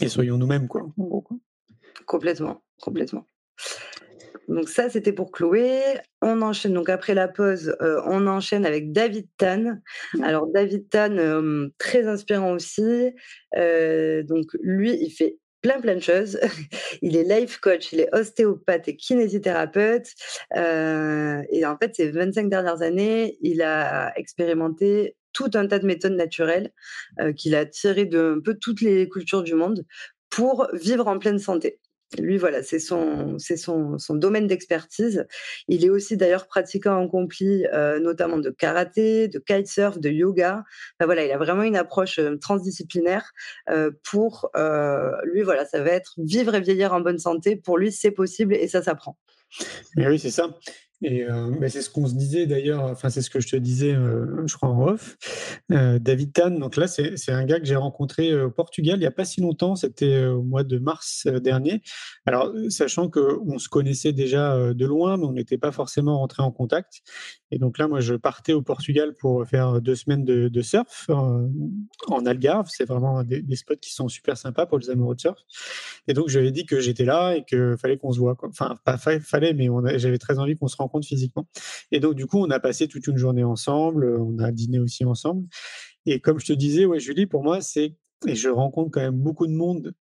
[SPEAKER 1] et soyons nous-mêmes, quoi,
[SPEAKER 2] Complètement, complètement. Donc ça, c'était pour Chloé. On enchaîne, donc après la pause, euh, on enchaîne avec David Tan. Mmh. Alors David Tan, euh, très inspirant aussi. donc lui, il fait plein plein de choses. <laughs> il est life coach, il est ostéopathe et kinésithérapeute. et en fait, ces 25 dernières années, il a expérimenté tout un tas de méthodes naturelles qu'il a tirées de un peu toutes les cultures du monde pour vivre en pleine santé. Lui, voilà, c'est son, c'est son, son domaine d'expertise. Il est aussi d'ailleurs pratiquant accompli, euh, notamment de karaté, de kitesurf, de yoga. voilà, il a vraiment une approche transdisciplinaire pour lui. Voilà, ça va être vivre et vieillir en bonne santé. Pour lui, c'est possible et ça s'apprend.
[SPEAKER 1] Mais oui, c'est ça. Et euh, c'est ce qu'on se disait d'ailleurs, enfin c'est ce que je te disais, euh, je crois en off. Euh, David Tan, donc là c'est un gars que j'ai rencontré au Portugal il n'y a pas si longtemps, c'était au mois de mars dernier. Alors sachant qu'on se connaissait déjà de loin, mais on n'était pas forcément rentré en contact. Et donc là, moi je partais au Portugal pour faire deux semaines de, de surf en Algarve. C'est vraiment des, spots qui sont super sympas pour les amoureux de surf. Et donc je lui ai dit que j'étais là et qu'il fallait qu'on se voit. Enfin pas fallait, mais j'avais très envie qu'on se rencontre physiquement. Et donc, du coup, on a passé toute une journée ensemble, on a dîné aussi ensemble. Et comme je te disais, ouais, Julie, pour moi, c'est, et je rencontre quand même beaucoup de monde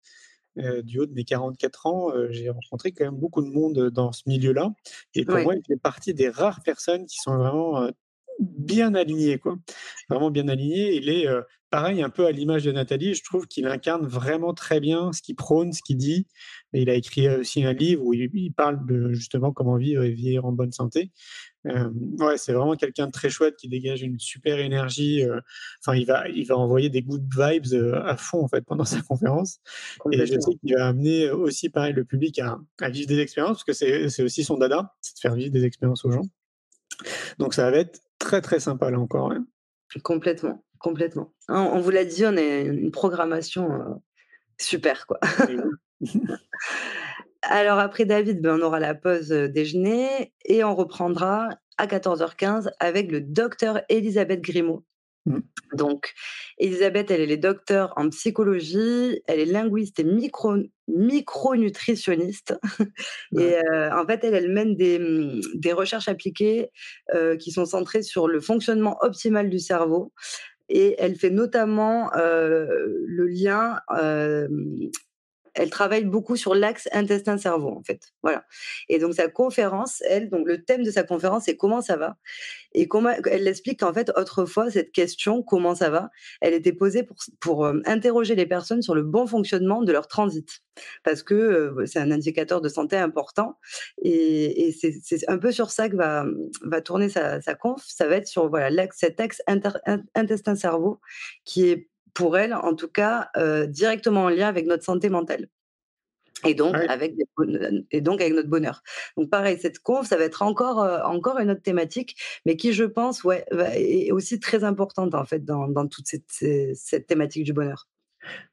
[SPEAKER 1] euh, du haut de mes 44 ans, euh, j'ai rencontré quand même beaucoup de monde dans ce milieu-là. Et pour moi, il fait partie des rares personnes qui sont vraiment euh, bien alignées, quoi. Vraiment bien alignées. Il est pareil, un peu à l'image de Nathalie, je trouve qu'il incarne vraiment très bien ce qu'il prône, ce qu'il dit. Et il a écrit aussi un livre où il, parle de justement comment vivre et vieillir en bonne santé. Euh, ouais, c'est vraiment quelqu'un de très chouette qui dégage une super énergie. Euh, enfin, il va, il va envoyer des good vibes euh, à fond en fait pendant sa conférence. Et je sais qu'il va amener aussi pareil le public à, à vivre des expériences parce que c'est aussi son dada, c'est de faire vivre des expériences aux gens. Donc ça va être très très sympa là encore.
[SPEAKER 2] Complètement, complètement. On, vous l'a dit, on a une programmation super quoi. <laughs> Alors après David, ben, on aura la pause déjeuner et on reprendra à 14h15 avec le docteur Elisabeth Grimaud. Mmh. Donc, Elisabeth, elle, est docteur en psychologie, elle est linguiste et micro, micronutritionniste. <laughs> Et en fait, elle, elle mène des, mmh, des recherches appliquées qui sont centrées sur le fonctionnement optimal du cerveau. Et elle fait notamment le lien elle travaille beaucoup sur l'axe intestin-cerveau, en fait. Voilà. Et donc, sa conférence, elle, donc le thème de sa conférence, c'est comment ça va? Et comment, elle explique qu'en fait, autrefois, cette question, comment ça va, elle était posée pour, pour euh, interroger les personnes sur le bon fonctionnement de leur transit. Parce que euh, c'est un indicateur de santé important. Et, c'est un peu sur ça que va, va tourner sa, sa conf. Ça va être sur voilà, cet axe intestin-cerveau qui est pour elle, en tout cas, euh, directement en lien avec notre santé mentale. et donc, avec et donc avec notre bonheur. Donc pareil, cette conf, ça va être encore, encore une autre thématique, mais qui, je pense, ouais, est aussi très importante en fait dans, dans toute cette, cette thématique du bonheur.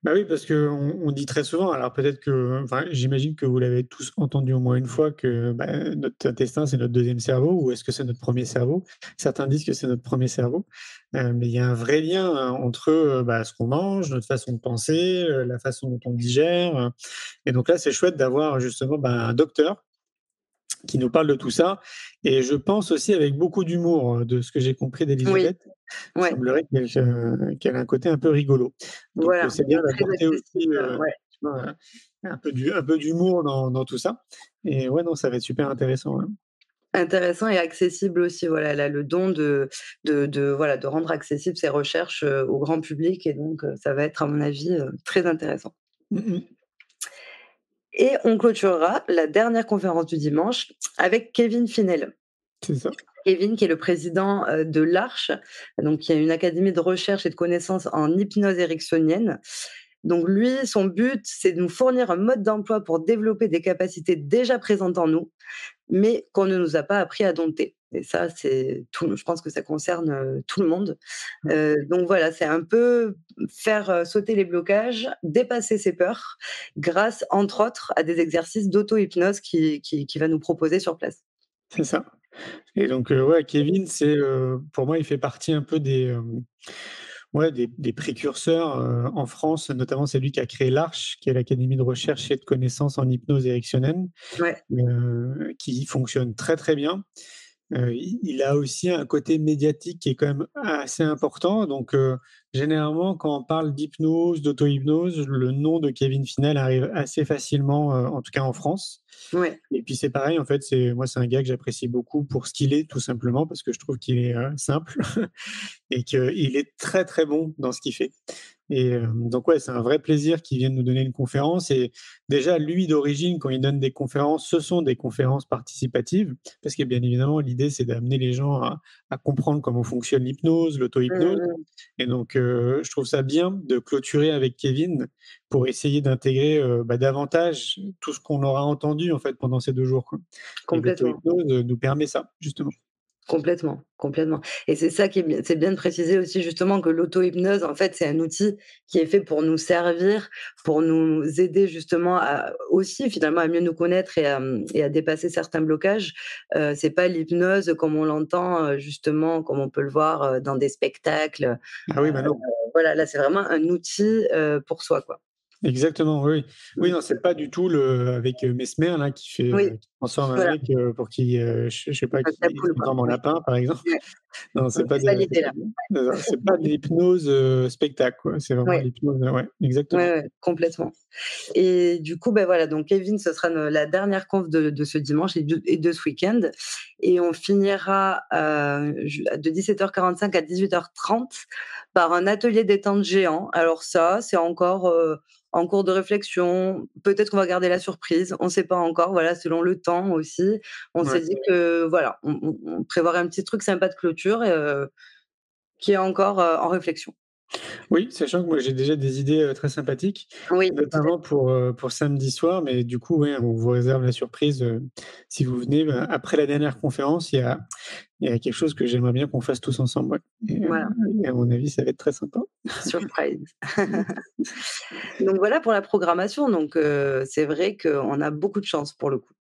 [SPEAKER 1] Bah oui, parce qu'on on dit très souvent, alors peut-être que, enfin, j'imagine que vous l'avez tous entendu au moins une fois, que bah, notre intestin, c'est notre deuxième cerveau, ou est-ce que c'est notre premier cerveau? Certains disent que c'est notre premier cerveau, euh, mais il y a un vrai lien hein, entre euh, bah, ce qu'on mange, notre façon de penser, euh, la façon dont on digère. et donc là, c'est chouette d'avoir justement bah, un docteur qui nous parle de tout ça. Et je pense aussi avec beaucoup d'humour, de ce que j'ai compris d'Elisabeth. Il semblerait qu'elle a un côté un peu rigolo. Donc c'est bien d'apporter aussi un peu d'humour dans, dans, tout ça. Et ouais, non, ça va être super intéressant.
[SPEAKER 2] Intéressant et accessible aussi. Voilà, elle a le don de, de, de voilà, de rendre accessible ses recherches au grand public. Et donc, ça va être, à mon avis, très intéressant. Mmh et on clôturera la dernière conférence du dimanche avec Kevin Finel.
[SPEAKER 1] C'est ça.
[SPEAKER 2] Kevin, qui est le président euh, de l'Arche, donc qui a une académie de recherche et de connaissances en hypnose ericksonienne. Donc lui, son but, c'est de nous fournir un mode d'emploi pour développer des capacités déjà présentes en nous, mais qu'on ne nous a pas appris à dompter. Et ça, c'est tout. Je pense que ça concerne tout le monde. donc voilà, c'est un peu faire sauter les blocages, dépasser ses peurs, grâce entre autres à des exercices d'auto-hypnose qui, qui, va nous proposer sur place.
[SPEAKER 1] C'est ça. Et donc ouais, Kevin, c'est pour moi, il fait partie un peu des ouais, des, des, précurseurs en France, notamment c'est lui qui a créé l'Arche, qui est l'Académie de recherche et de connaissances en hypnose érectionnelle, qui fonctionne très très bien il a aussi un côté médiatique qui est quand même assez important. Donc, généralement, quand on parle d'hypnose, d'auto-hypnose, le nom de Kevin Finel arrive assez facilement, en tout cas en France.
[SPEAKER 2] Ouais.
[SPEAKER 1] Et puis, c'est pareil, en fait, c'est moi, c'est un gars que j'apprécie beaucoup pour ce qu'il est, tout simplement, parce que je trouve qu'il est simple <laughs> et qu'il est très, très bon dans ce qu'il fait. Et donc ouais, c'est un vrai plaisir qu'il vienne nous donner une conférence. Et déjà, lui d'origine, quand il donne des conférences, ce sont des conférences participatives, parce que bien évidemment, l'idée c'est d'amener les gens à, comprendre comment fonctionne l'hypnose, l'auto-hypnose. Mmh. Et donc, je trouve ça bien de clôturer avec Kevin pour essayer d'intégrer bah, davantage tout ce qu'on aura entendu en fait pendant ces deux jours.
[SPEAKER 2] Complètement.
[SPEAKER 1] L'auto-hypnose nous permet ça justement.
[SPEAKER 2] Complètement, complètement. Et c'est ça qui est bien, c'est bien de préciser aussi justement que l'auto-hypnose, en fait, c'est un outil qui est fait pour nous servir, pour nous aider justement à aussi finalement à mieux nous connaître et à, et à dépasser certains blocages. Euh, c'est pas l'hypnose comme on l'entend euh, justement, comme on peut le voir euh, dans des spectacles.
[SPEAKER 1] Ah oui, bah non.
[SPEAKER 2] Euh, voilà, là c'est vraiment un outil pour soi, quoi.
[SPEAKER 1] Exactement, oui. Oui, non, c'est pas du tout le avec Mesmer là qui fait oui. qui transforme un mec pour qu'il je, sais pas qui transforme en lapin par exemple. <laughs> Non, c'est pas, c'est pas de l'hypnose spectacle quoi. C'est vraiment l'hypnose, ouais, exactement.
[SPEAKER 2] Ouais, complètement. Et du coup, ben voilà, donc Kevin, ce sera la dernière conf de, de ce dimanche et de, et de, ce week-end, et on finira euh, de 17h45 à 18h30 par un atelier détente géant. Alors ça, c'est encore euh, en cours de réflexion. Peut-être qu'on va garder la surprise. On ne sait pas encore. Voilà, selon le temps aussi. On s'est dit que voilà, on, on, prévoirait un petit truc sympa de clôture euh, qui est encore euh, en réflexion.
[SPEAKER 1] Oui, sachant que moi j'ai déjà des idées très sympathiques,
[SPEAKER 2] oui,
[SPEAKER 1] notamment pour, pour samedi soir, mais du coup, ouais, on vous réserve la surprise si vous venez. Bah, après la dernière conférence, il y a, il y a quelque chose que j'aimerais bien qu'on fasse tous ensemble. Et,
[SPEAKER 2] voilà.
[SPEAKER 1] et, à mon avis, ça va être très sympa.
[SPEAKER 2] Surprise. <laughs> <laughs> Donc voilà pour la programmation. Donc c'est vrai qu'on a beaucoup de chance pour le coup.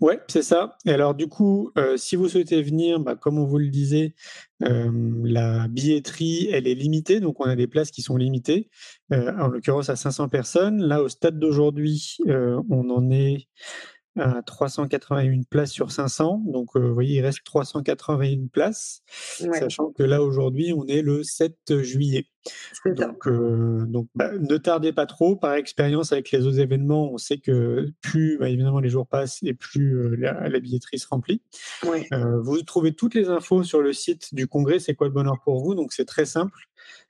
[SPEAKER 1] Ouais, c'est ça. Et alors, du coup, euh, si vous souhaitez venir, bah, comme on vous le disait, euh, la billetterie, elle est limitée. Donc, on a des places qui sont limitées, euh, en l'occurrence à 500 personnes. Là, au stade d'aujourd'hui, on en est à 381 places sur 500. Donc, vous voyez, il reste 381 places, ouais. sachant que là, aujourd'hui, on est le 7 juillet. Donc, euh, donc bah, ne tardez pas trop. Par expérience avec les autres événements, on sait que plus bah, évidemment les jours passent et plus euh, la, la, billetterie se remplit.
[SPEAKER 2] Ouais.
[SPEAKER 1] Euh, vous trouvez toutes les infos sur le site du congrès. C'est quoi le bonheur pour vous? Donc c'est très simple.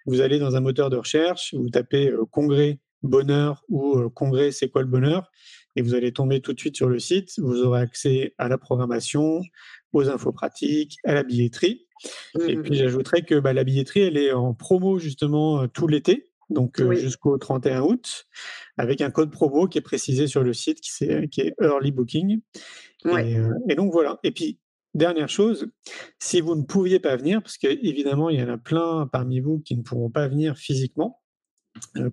[SPEAKER 1] Vous allez dans un moteur de recherche, vous tapez congrès bonheur ou congrès c'est quoi le bonheur? Et vous allez tomber tout de suite sur le site. Vous aurez accès à la programmation, aux infos pratiques, à la billetterie. Et puis j'ajouterais que bah, la billetterie, elle est en promo justement tout l'été. donc jusqu'au 31 août, avec un code promo qui est précisé sur le site, qui, est, qui est Early Booking. Et, et, donc voilà. Et puis, dernière chose, si vous ne pouviez pas venir, parce qu'évidemment, il y en a plein parmi vous qui ne pourront pas venir physiquement,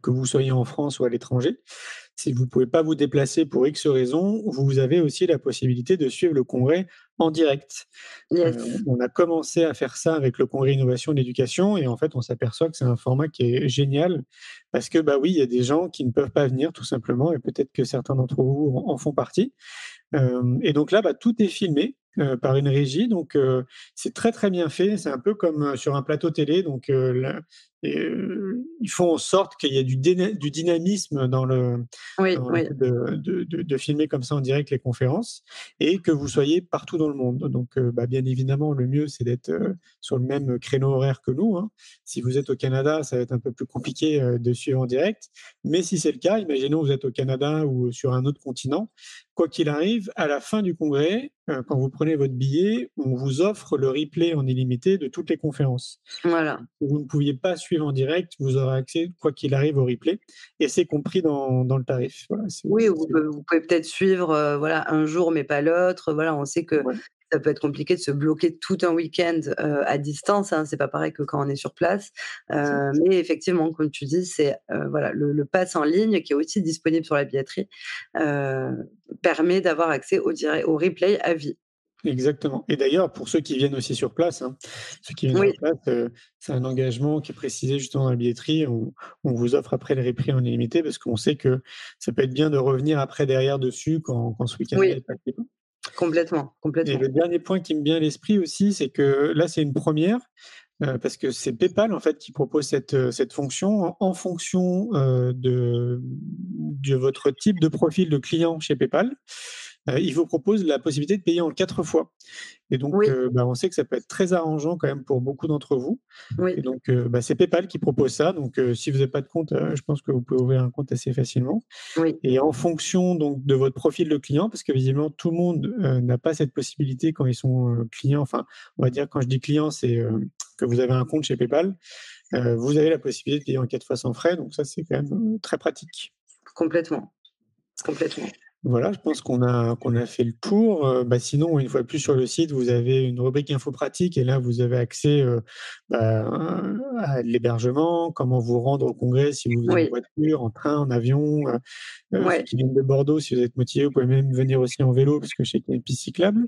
[SPEAKER 1] que vous soyez en France ou à l'étranger, si vous ne pouvez pas vous déplacer pour X raisons, vous avez aussi la possibilité de suivre le congrès en direct. Euh, on a commencé à faire ça avec le congrès Innovation d'éducation et en fait, on s'aperçoit que c'est un format qui est génial parce que, bah oui, il y a des gens qui ne peuvent pas venir tout simplement et peut-être que certains d'entre vous en font partie. Euh, et donc là, bah, tout est filmé. Euh, par une régie. Donc, c'est très, très bien fait. C'est un peu comme sur un plateau télé. Donc, ils font en sorte qu'il y ait du, du, dynamisme dans le, De, filmer comme ça en direct les conférences et que vous soyez partout dans le monde. Donc, bah, bien évidemment, le mieux, c'est d'être sur le même créneau horaire que nous. Hein. Si vous êtes au Canada, ça va être un peu plus compliqué de suivre en direct. Mais si c'est le cas, imaginons vous êtes au Canada ou sur un autre continent, quoi qu'il arrive, à la fin du congrès, quand vous prenez votre billet, on vous offre le replay en illimité de toutes les conférences.
[SPEAKER 2] Voilà.
[SPEAKER 1] Vous ne pouviez pas suivre en direct, vous aurez accès, quoi qu'il arrive, au replay. Et c'est compris dans, dans, le tarif.
[SPEAKER 2] oui, vous, pouvez peut-être suivre euh, voilà, un jour, mais pas l'autre. Voilà, on sait que ça peut être compliqué de se bloquer tout un week-end euh, à distance. Hein, c'est pas pareil que quand on est sur place. Euh, mais effectivement, comme tu dis, c'est voilà, le, le, pass en ligne qui est aussi disponible sur la billetterie permet d'avoir accès au, au replay à vie.
[SPEAKER 1] Exactement. Et d'ailleurs, pour ceux qui viennent aussi sur place, hein, ceux qui viennent sur place, euh, c'est un engagement qui est précisé justement dans la billetterie. On, vous offre après le repris en illimité parce qu'on sait que ça peut être bien de revenir après derrière dessus quand, ce week-end est
[SPEAKER 2] passé. Complètement, complètement.
[SPEAKER 1] Et le dernier point qui me vient à l'esprit aussi, c'est que là, c'est une première. Euh, parce que c'est PayPal en fait qui propose cette, euh, cette fonction en, fonction de, de votre type de profil de client chez PayPal. Euh, il vous propose la possibilité de payer en quatre fois. Et donc, euh, bah, on sait que ça peut être très arrangeant quand même pour beaucoup d'entre vous. Et donc, euh, bah, c'est PayPal qui propose ça. Donc, si vous n'avez pas de compte, je pense que vous pouvez ouvrir un compte assez facilement. Et en fonction donc de votre profil de client, parce que visiblement tout le monde n'a pas cette possibilité quand ils sont clients. Enfin, on va dire quand je dis client, c'est que vous avez un compte chez PayPal. vous avez la possibilité de payer en quatre fois sans frais. Donc, ça, c'est quand même très pratique.
[SPEAKER 2] Complètement. Complètement.
[SPEAKER 1] Voilà, je pense qu'on a, qu'on a fait le tour. Euh, bah, sinon, une fois de plus sur le site, vous avez une rubrique info pratique et là, vous avez accès euh, bah, à l'hébergement, comment vous rendre au congrès si vous avez une voiture, en train, en avion. Euh, euh qui viennent de Bordeaux, si vous êtes motivé, vous pouvez même venir aussi en vélo parce que je sais qu'il y a une piste cyclable.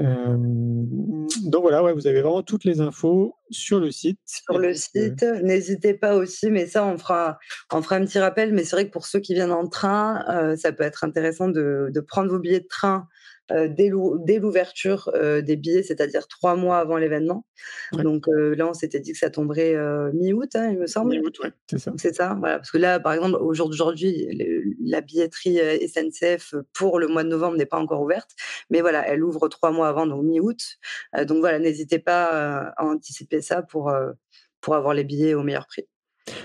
[SPEAKER 1] Donc voilà, ouais, vous avez vraiment toutes les infos sur le site.
[SPEAKER 2] Sur le site, n'hésitez pas aussi, mais ça, on fera, on fera un petit rappel. Mais c'est vrai que pour ceux qui viennent en train, ça peut être intéressant de, de, prendre vos billets de train euh, dès l'ouverture euh, des billets, c'est-à-dire trois mois avant l'événement. Donc euh, là, on s'était dit que ça tomberait mi-août, hein, il me semble.
[SPEAKER 1] Mi-août, oui, c'est ça.
[SPEAKER 2] C'est ça, voilà. Parce que là, par exemple, aujourd'hui, la billetterie SNCF pour le mois de novembre n'est pas encore ouverte, mais voilà, elle ouvre trois mois avant, donc mi-août. donc voilà, n'hésitez pas à anticiper ça pour, pour avoir les billets au meilleur prix.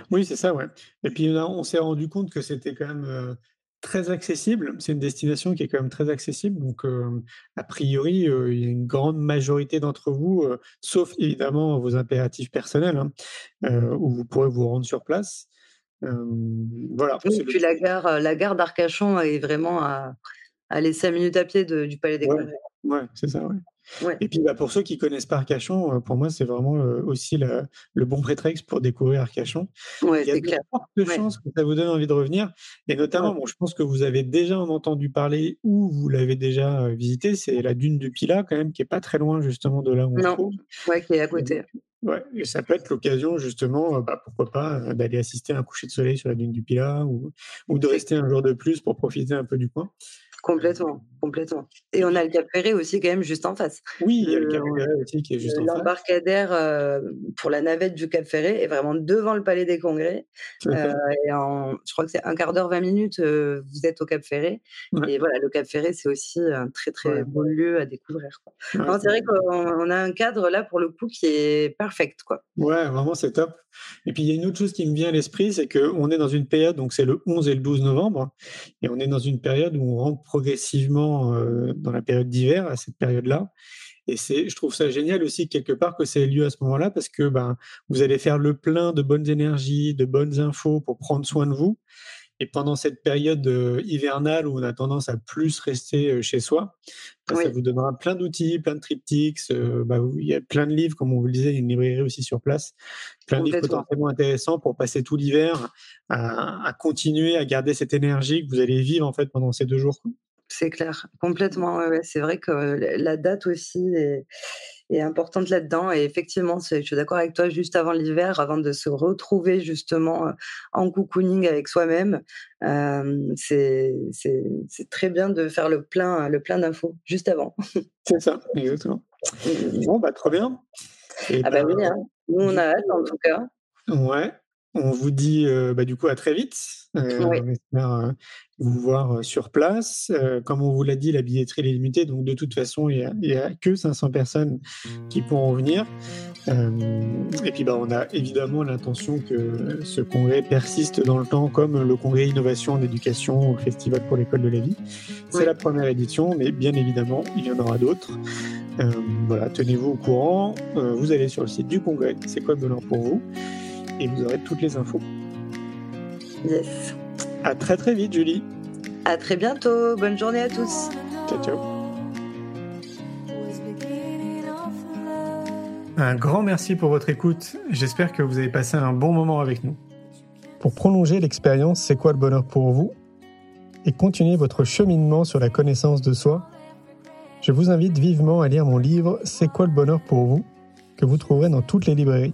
[SPEAKER 1] Oui, c'est ça, ouais. Et puis on s'est rendu compte que c'était quand même très accessible. C'est une destination qui est quand même très accessible. Donc, a priori, il y a une grande majorité d'entre vous, sauf évidemment vos impératifs personnels, hein, où vous pourrez vous rendre sur place. voilà.
[SPEAKER 2] et puis la gare, la gare d'Arcachon est vraiment à, les 5 minutes à pied du Palais des Congrès.
[SPEAKER 1] Ouais, c'est ça, ouais. Et puis bah, pour ceux qui connaissent pas Arcachon, euh, pour moi c'est vraiment euh, aussi le bon prétexte pour découvrir Arcachon.
[SPEAKER 2] Ouais,
[SPEAKER 1] Il y a de fortes chances que ça vous donne envie de revenir. Et notamment, bon, je pense que vous avez déjà entendu parler ou vous l'avez déjà euh, visité, c'est la dune du Pilat quand même, qui est pas très loin justement de là où on se trouve.
[SPEAKER 2] Ouais, qui est à côté.
[SPEAKER 1] Ouais, et ça peut être l'occasion justement, bah, pourquoi pas, d'aller assister à un coucher de soleil sur la dune du Pilat ou, ou de rester un jour de plus pour profiter un peu du coin.
[SPEAKER 2] Complètement, complètement. Et on a le Cap Ferré aussi quand même juste en face.
[SPEAKER 1] Oui, il y a le Cap Ferré aussi qui est juste en face.
[SPEAKER 2] L'embarcadère euh, pour la navette du Cap Ferré est vraiment devant le Palais des Congrès. <laughs> Euh, et en, je crois que c'est un quart d'heure, 20 minutes, euh, vous êtes au Cap Ferré. Et voilà, le Cap Ferré, c'est aussi un très très beau lieu à découvrir. c'est vrai qu'on a un cadre là pour le coup qui est parfait. Quoi.
[SPEAKER 1] Ouais, vraiment c'est top. Et puis il y a une autre chose qui me vient à l'esprit, c'est qu'on est dans une période, donc c'est le 11 et le 12 novembre, et on est dans une période où on rentre progressivement dans la période d'hiver, à cette période-là. Et c'est, je trouve ça génial aussi quelque part que ça ait lieu à ce moment-là parce que ben, vous allez faire le plein de bonnes énergies, de bonnes infos pour prendre soin de vous. Et pendant cette période hivernale où on a tendance à plus rester chez soi, ben, ça vous donnera plein d'outils, plein de triptyques. bah, il y a plein de livres, comme on vous le disait, il y a une librairie aussi sur place. Plein de livres potentiellement intéressants pour passer tout l'hiver à, à, continuer à garder cette énergie que vous allez vivre en fait pendant ces deux jours.
[SPEAKER 2] C'est clair, complètement. C'est vrai que la date aussi est, importante là-dedans. Et effectivement, je suis d'accord avec toi, juste avant l'hiver, avant de se retrouver justement en cocooning avec soi-même, c'est très bien de faire le plein, le plein d'infos juste avant.
[SPEAKER 1] C'est ça, exactement. <laughs> Bon, bah, trop bien.
[SPEAKER 2] ah, bah oui, hein. nous on a hâte en tout cas.
[SPEAKER 1] Ouais, on vous dit bah, du coup à très vite. On espère vous voir sur place. comme on vous l'a dit, la billetterie est limitée, donc de toute façon, il n'y a, que 500 personnes qui pourront venir. et puis bah, on a évidemment l'intention que ce congrès persiste dans le temps, comme le congrès Innovation en éducation au Festival pour l'école de la vie. C'est la première édition, mais bien évidemment, il y en aura d'autres. voilà, tenez-vous au courant. vous allez sur le site du congrès, c'est quoi bonheur pour vous et vous aurez toutes les infos.
[SPEAKER 2] Yes.
[SPEAKER 1] À très très vite, Julie.
[SPEAKER 2] À très bientôt. Bonne journée à tous.
[SPEAKER 1] Ciao, ciao. Un grand merci pour votre écoute. J'espère que vous avez passé un bon moment avec nous. Pour prolonger l'expérience C'est quoi le bonheur pour vous? Et continuer votre cheminement sur la connaissance de soi, je vous invite vivement à lire mon livre C'est quoi le bonheur pour vous? que vous trouverez dans toutes les librairies.